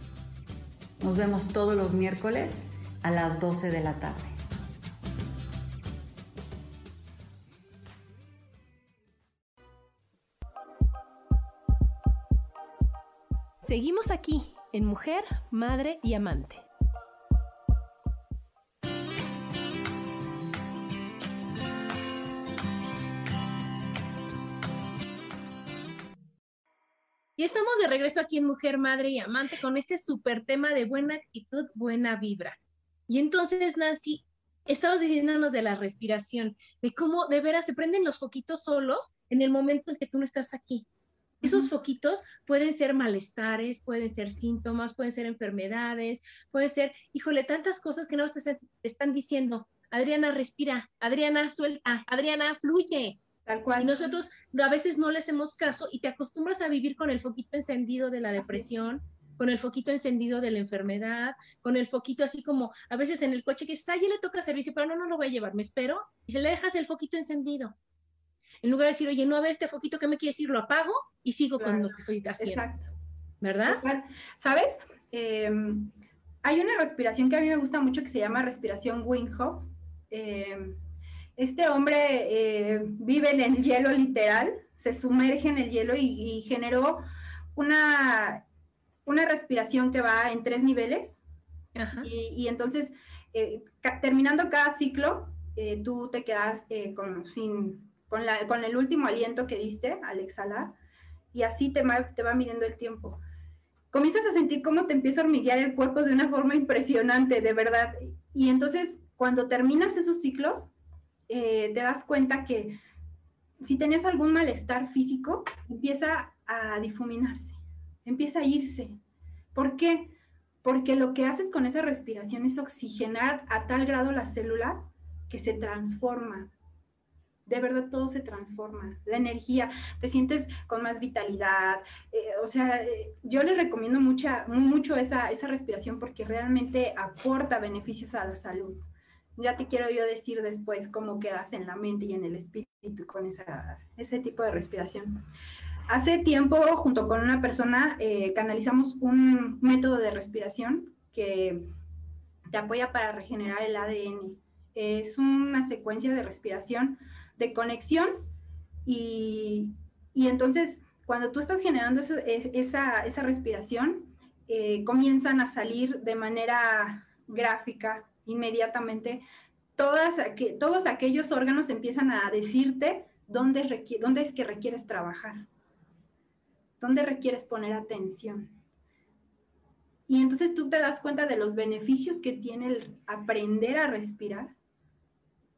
Nos vemos todos los miércoles a las 12 de la tarde. Seguimos aquí en Mujer, Madre y Amante. Y estamos de regreso aquí en Mujer, Madre y Amante con este súper tema de buena actitud, buena vibra. Y entonces, Nancy, estamos diciéndonos de la respiración, de cómo de veras se prenden los foquitos solos en el momento en que tú no estás aquí. Esos foquitos pueden ser malestares, pueden ser síntomas, pueden ser enfermedades, puede ser, híjole, tantas cosas que no te están diciendo, Adriana, respira, Adriana, suelta, Adriana, fluye. Tal cual. Y nosotros a veces no le hacemos caso y te acostumbras a vivir con el foquito encendido de la depresión, con el foquito encendido de la enfermedad, con el foquito así como a veces en el coche que está, ya le toca servicio, pero no, no lo voy a llevar, me espero y se le dejas el foquito encendido. En lugar de decir, oye, no a ver este foquito, ¿qué me quiere decir? Lo apago y sigo con lo que estoy haciendo. Exacto. ¿Verdad? ¿Sabes? Em, hay una respiración que a mí me gusta mucho que se llama respiración Wing Hof. Em, este hombre eh, vive en el hielo literal, se sumerge en el hielo y, generó una, una respiración que va en tres niveles. Y, entonces, eh, terminando cada ciclo, eh, tú te quedas con, sin, con, la, con, el último aliento que diste al exhalar y así te, te va midiendo el tiempo. Comienzas a sentir cómo te empieza a hormiguear el cuerpo de una forma impresionante, de verdad. Y entonces, cuando terminas esos ciclos, eh, te das cuenta que si tenías algún malestar físico, empieza a difuminarse, empieza a irse. ¿Por qué? Porque lo que haces con esa respiración es oxigenar a tal grado las células que se transforman. De verdad todo se transforma, la energía, te sientes con más vitalidad. Eh, o sea, eh, yo les recomiendo mucha, mucho esa, esa respiración porque realmente aporta beneficios a la salud ya te quiero yo decir después cómo quedas en la mente y en el espíritu con esa, ese tipo de respiración. Hace tiempo, junto con una persona, eh, canalizamos un método de respiración que te apoya para regenerar el ADN. Es una secuencia de respiración, de conexión y, y entonces cuando tú estás generando esa, esa, respiración, eh, comienzan a salir de manera gráfica inmediatamente todos aquellos órganos empiezan a decirte dónde, dónde es que requieres trabajar, dónde requieres poner atención. Y entonces tú te das cuenta de los beneficios que tiene el aprender a respirar.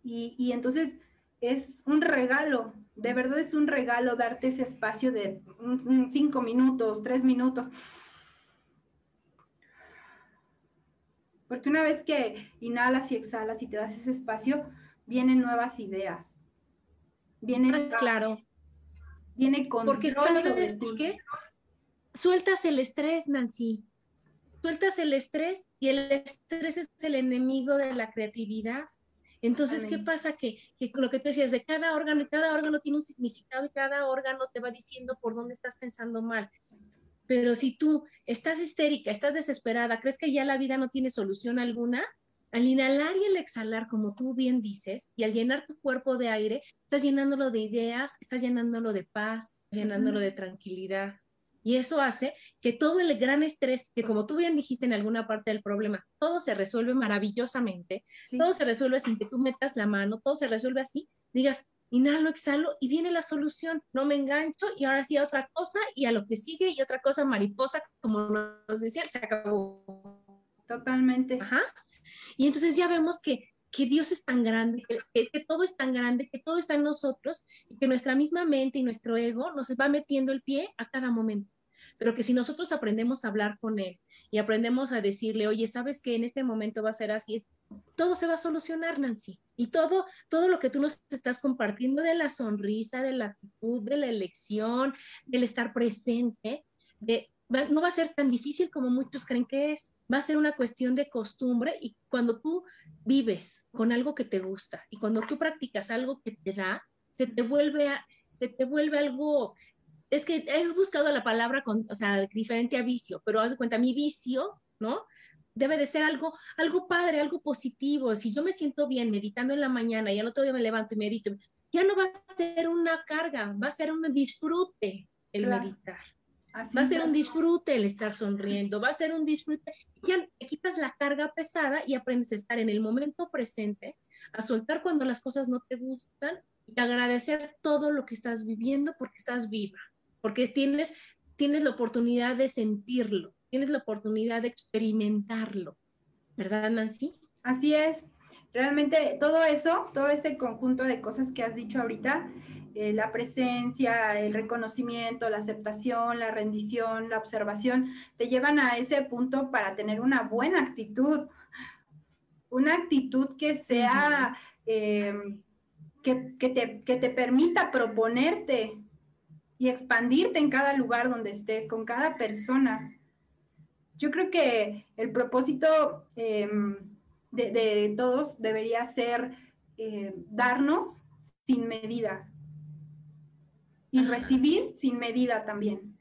Y, y, entonces es un regalo, de verdad es un regalo darte ese espacio de cinco minutos, tres minutos Porque una vez que inhalas y exhalas y te das ese espacio, vienen nuevas ideas. Viene claro. Viene con Porque sabes qué? Sueltas el estrés, Nancy. Sueltas el estrés y el estrés es el enemigo de la creatividad. Entonces, ¿qué pasa? Que, que, lo que tú decías, de cada órgano, y cada órgano tiene un significado y cada órgano te va diciendo por dónde estás pensando mal. Pero si tú estás histérica, estás desesperada, crees que ya la vida no tiene solución alguna, al inhalar y al exhalar, como tú bien dices, y al llenar tu cuerpo de aire, estás llenándolo de ideas, estás llenándolo de paz, llenándolo de tranquilidad. Y eso hace que todo el gran estrés, que como tú bien dijiste en alguna parte del problema, todo se resuelve maravillosamente, todo se resuelve sin que tú metas la mano, todo se resuelve así, digas, inhalo, exhalo y viene la solución. No me engancho y ahora sí a otra cosa y a lo que sigue y otra cosa mariposa, como nos decían, se acabó. Totalmente. Ajá. Y entonces ya vemos que, que Dios es tan grande, que, que, todo es tan grande, que todo está en nosotros y que nuestra misma mente y nuestro ego nos va metiendo el pie a cada momento. Pero que si nosotros aprendemos a hablar con Él y aprendemos a decirle, oye, sabes que en este momento va a ser así, todo se va a solucionar, Nancy. Y todo, todo lo que tú nos estás compartiendo de la sonrisa, de la actitud, de la elección, del estar presente, no va a ser tan difícil como muchos creen que es. Va a ser una cuestión de costumbre y cuando tú vives con algo que te gusta y cuando tú practicas algo que te da, se te vuelve, a, se te vuelve algo es que he buscado la palabra con, o sea, diferente a vicio, pero haz de cuenta, mi vicio, ¿no? debe de ser algo, algo padre, algo positivo. Si yo me siento bien meditando en la mañana y al otro día me levanto y medito, ya no va a ser una carga, va a ser un disfrute el meditar. va a ser un disfrute el estar sonriendo, va a ser un disfrute. Ya te quitas la carga pesada y aprendes a estar en el momento presente, a soltar cuando las cosas no te gustan y agradecer todo lo que estás viviendo porque estás viva, porque tienes, tienes la oportunidad de sentirlo tienes la oportunidad de experimentarlo, ¿verdad, Nancy? Así es. Realmente todo eso, todo ese conjunto de cosas que has dicho ahorita, eh, la presencia, el reconocimiento, la aceptación, la rendición, la observación, te llevan a ese punto para tener una buena actitud, una actitud que sea, em, que, te, que te permita proponerte y expandirte en cada lugar donde estés, con cada persona. Yo creo que el propósito em, de, todos debería ser eh, darnos sin medida y recibir sin medida también.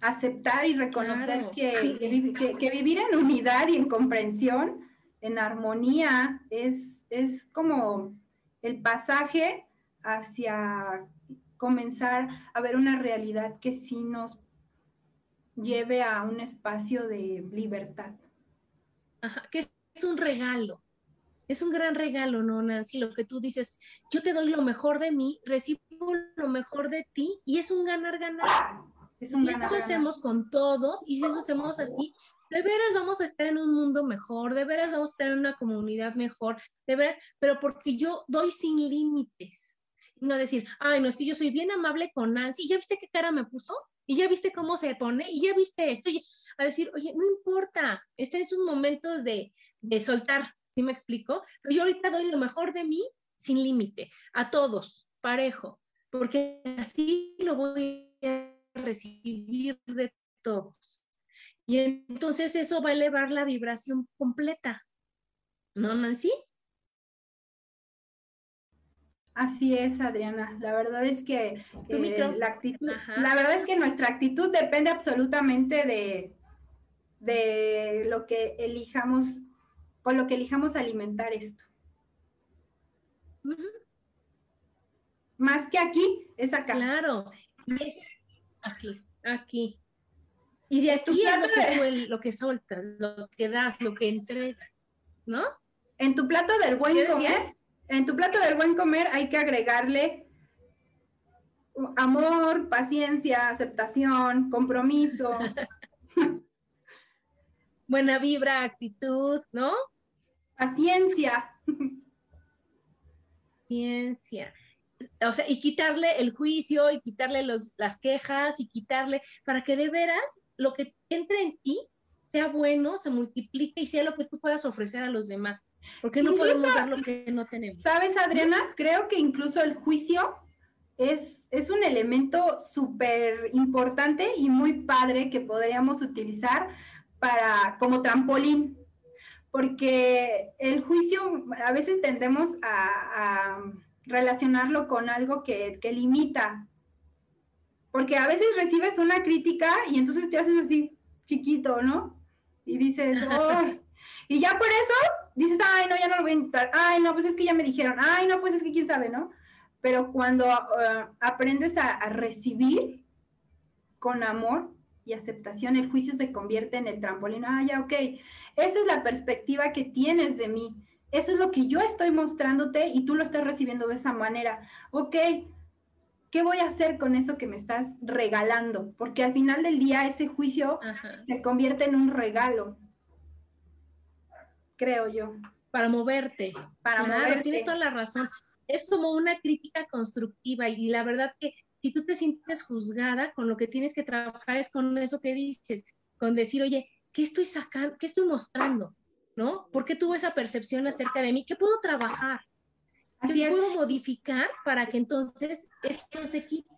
Aceptar y reconocer que, que, vivir en unidad y en comprensión, en armonía, es, es como el pasaje hacia comenzar a ver una realidad que sí nos lleve a un espacio de libertad. Ajá, que es un regalo. Es un gran regalo, ¿no, Nancy? Lo que tú dices, yo te doy lo mejor de mí, recibo lo mejor de ti y es un ganar-ganar. Es si eso hacemos con todos y si eso hacemos así, de veras vamos a estar en un mundo mejor, de veras vamos a estar en una comunidad mejor, de veras, pero porque yo doy sin límites. No decir, ay, no, es que yo soy bien amable con Nancy, ¿ya viste qué cara me puso? ¿Y ya viste cómo se pone? ¿Y ya viste esto? A decir, oye, no importa, este es un momento de, de soltar, ¿sí me explico? Pero yo ahorita doy lo mejor de mí sin límite, a todos, parejo, porque así lo voy a recibir de todos. Y entonces eso va a elevar la vibración completa. ¿No, Nancy? Así es, Adriana. La verdad es que eh, la actitud, la verdad es que nuestra actitud depende absolutamente de, de lo que elijamos, con lo que elijamos alimentar esto. Más que aquí, es acá. Claro, es aquí, aquí. Y de aquí es lo que, lo que soltas, lo que das, lo que entregas, ¿no? En tu plato del buen comer, en tu plato del buen comer hay que agregarle amor, paciencia, aceptación, compromiso. (laughs) Buena vibra, actitud, ¿no? Paciencia. Paciencia. O sea, y quitarle el juicio y quitarle los, las quejas y quitarle, para que de veras lo que entre en ti sea bueno, se multiplique y sea lo que tú puedas ofrecer a los demás. Porque no podemos dar lo que no tenemos. ¿Sabes, Adriana? Creo que incluso el juicio es, es un elemento súper importante y muy padre que podríamos utilizar para, como trampolín. Porque el juicio a veces tendemos a, relacionarlo con algo que, que limita. Porque a veces recibes una crítica y entonces te haces así chiquito, ¿no? Y dices, y ya por eso dices, ay, no, ya no lo voy a intentar, ay, no, pues es que ya me dijeron, ay, no, pues es que quién sabe, ¿no? Pero cuando uh, aprendes a, recibir con amor y aceptación, el juicio se convierte en el trampolín, ah, ya, ok, esa es la perspectiva que tienes de mí, eso es lo que yo estoy mostrándote y tú lo estás recibiendo de esa manera, ok, ¿qué voy a hacer con eso que me estás regalando? Porque al final del día ese juicio se convierte en un regalo, creo yo. Para moverte. Para moverte. Tienes toda la razón. Es como una crítica constructiva y la verdad que si tú te sientes juzgada, con lo que tienes que trabajar es con eso que dices, con decir, oye, ¿qué estoy sacando? ¿Qué estoy mostrando? ¿No? ¿Por qué tuvo esa percepción acerca de mí? ¿Qué puedo trabajar? Así puedo modificar para que entonces esto se quite?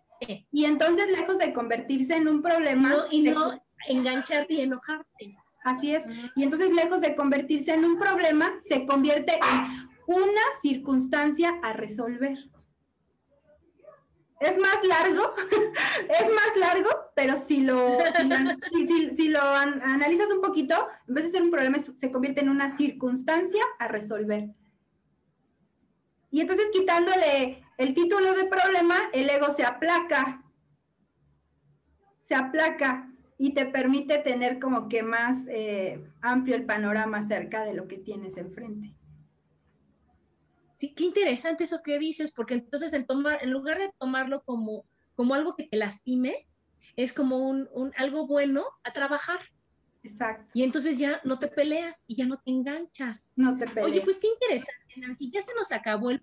Y entonces, lejos de convertirse en un problema... y no engancharte y enojarte. Así es. Y entonces, lejos de convertirse en un problema, se convierte en una circunstancia a resolver. Es más largo, (laughs) es más largo, pero si lo, si, lo analizas un poquito, en vez de ser un problema, se convierte en una circunstancia a resolver. Y entonces quitándole el título de problema, el ego se aplaca, se aplaca y te permite tener como que más eh, amplio el panorama acerca de lo que tienes enfrente. Sí, qué interesante eso que dices, porque entonces en, tomar, en lugar de tomarlo como, como algo que te lastime, es como un, un algo bueno a trabajar. Exacto. Y entonces ya no te peleas y ya no te enganchas. No te peleas. Oye, pues qué interesante, Nancy. Ya se nos acabó el,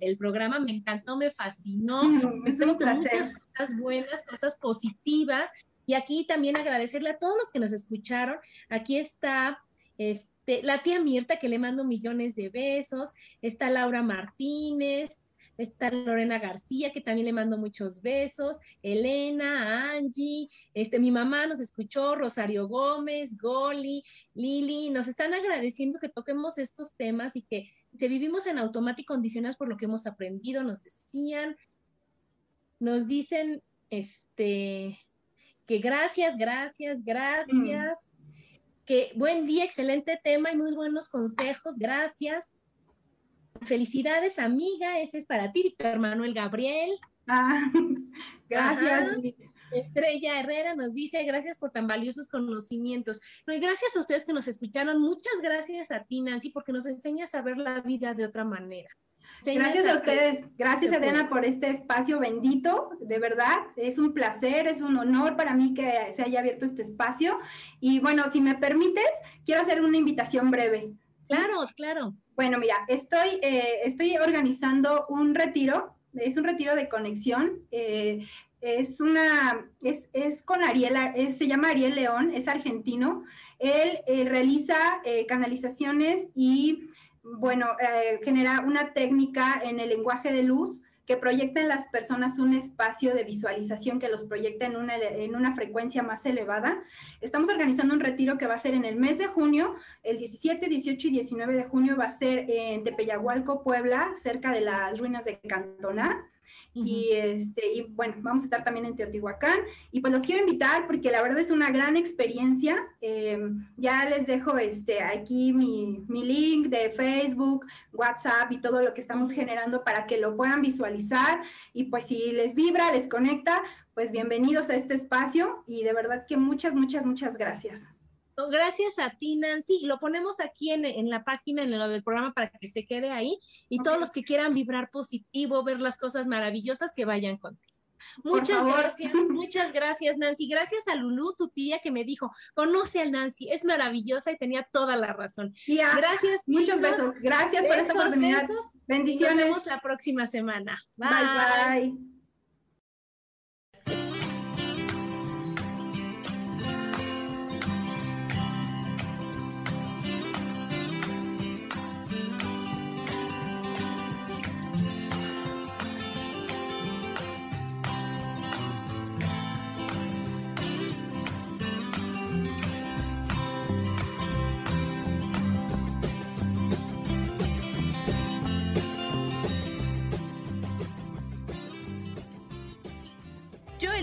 el programa, me encantó, me fascinó. me un Muchas cosas buenas, cosas positivas. Y aquí también agradecerle a todos los que nos escucharon. Aquí está este, la tía Mirta, que le mando millones de besos, está Laura Martínez, está Lorena García, que también le mando muchos besos, Elena, Angie, este, mi mamá nos escuchó, Rosario Gómez, Goli, Lili, nos están agradeciendo que toquemos estos temas y que se vivimos en automático condicionados por lo que hemos aprendido, nos decían, nos dicen, este, que gracias, gracias, gracias, que buen día, excelente tema y muy buenos consejos, gracias. Felicidades, amiga, ese es para ti, Víctor Manuel Gabriel. Ah, gracias. Estrella Herrera nos dice, gracias por tan valiosos conocimientos. No, y gracias a ustedes que nos escucharon. Muchas gracias a ti, Nancy, porque nos enseñas a ver la vida de otra manera. gracias a, ustedes, gracias Adriana por este espacio bendito, de verdad, es un placer, es un honor para mí que se haya abierto este espacio. Y bueno, si me permites, quiero hacer una invitación breve. Claro, claro. Bueno, mira, estoy, eh, estoy organizando un retiro, es un retiro de conexión. Eh, es una, es, es con Ariel, se llama Ariel León, es argentino. Él eh, realiza canalizaciones y, bueno, genera una técnica en el lenguaje de luz que proyecta en las personas un espacio de visualización que los proyecta en una, en una frecuencia más elevada. Estamos organizando un retiro que va a ser en el mes de junio, el 17, 18 y 19 de junio va a ser en Tepeyahualco, Puebla, cerca de las ruinas de Cantona. Y, este, y bueno, vamos a estar también en Teotihuacán. Y pues los quiero invitar porque la verdad es una gran experiencia. Em, ya les dejo este, aquí mi, mi, link de Facebook, WhatsApp y todo lo que estamos generando para que lo puedan visualizar. Y pues si les vibra, les conecta, pues bienvenidos a este espacio. Y de verdad que muchas, muchas, muchas gracias. Gracias a ti, Nancy. Lo ponemos aquí en, la página, en lo del programa, para que se quede ahí. Y todos los que quieran vibrar positivo, ver las cosas maravillosas, que vayan contigo. Muchas gracias, muchas gracias, Nancy. Gracias a Lulu, tu tía, que me dijo, conoce a Nancy, es maravillosa y tenía toda la razón. gracias, Muchos besos. Gracias por esta oportunidad. Besos, Bendiciones. nos vemos la próxima semana. bye. bye.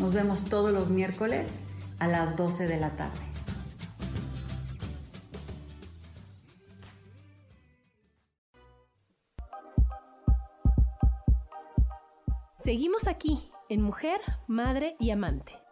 Nos vemos todos los miércoles a las 12 de la tarde. Seguimos aquí en Mujer, Madre y Amante.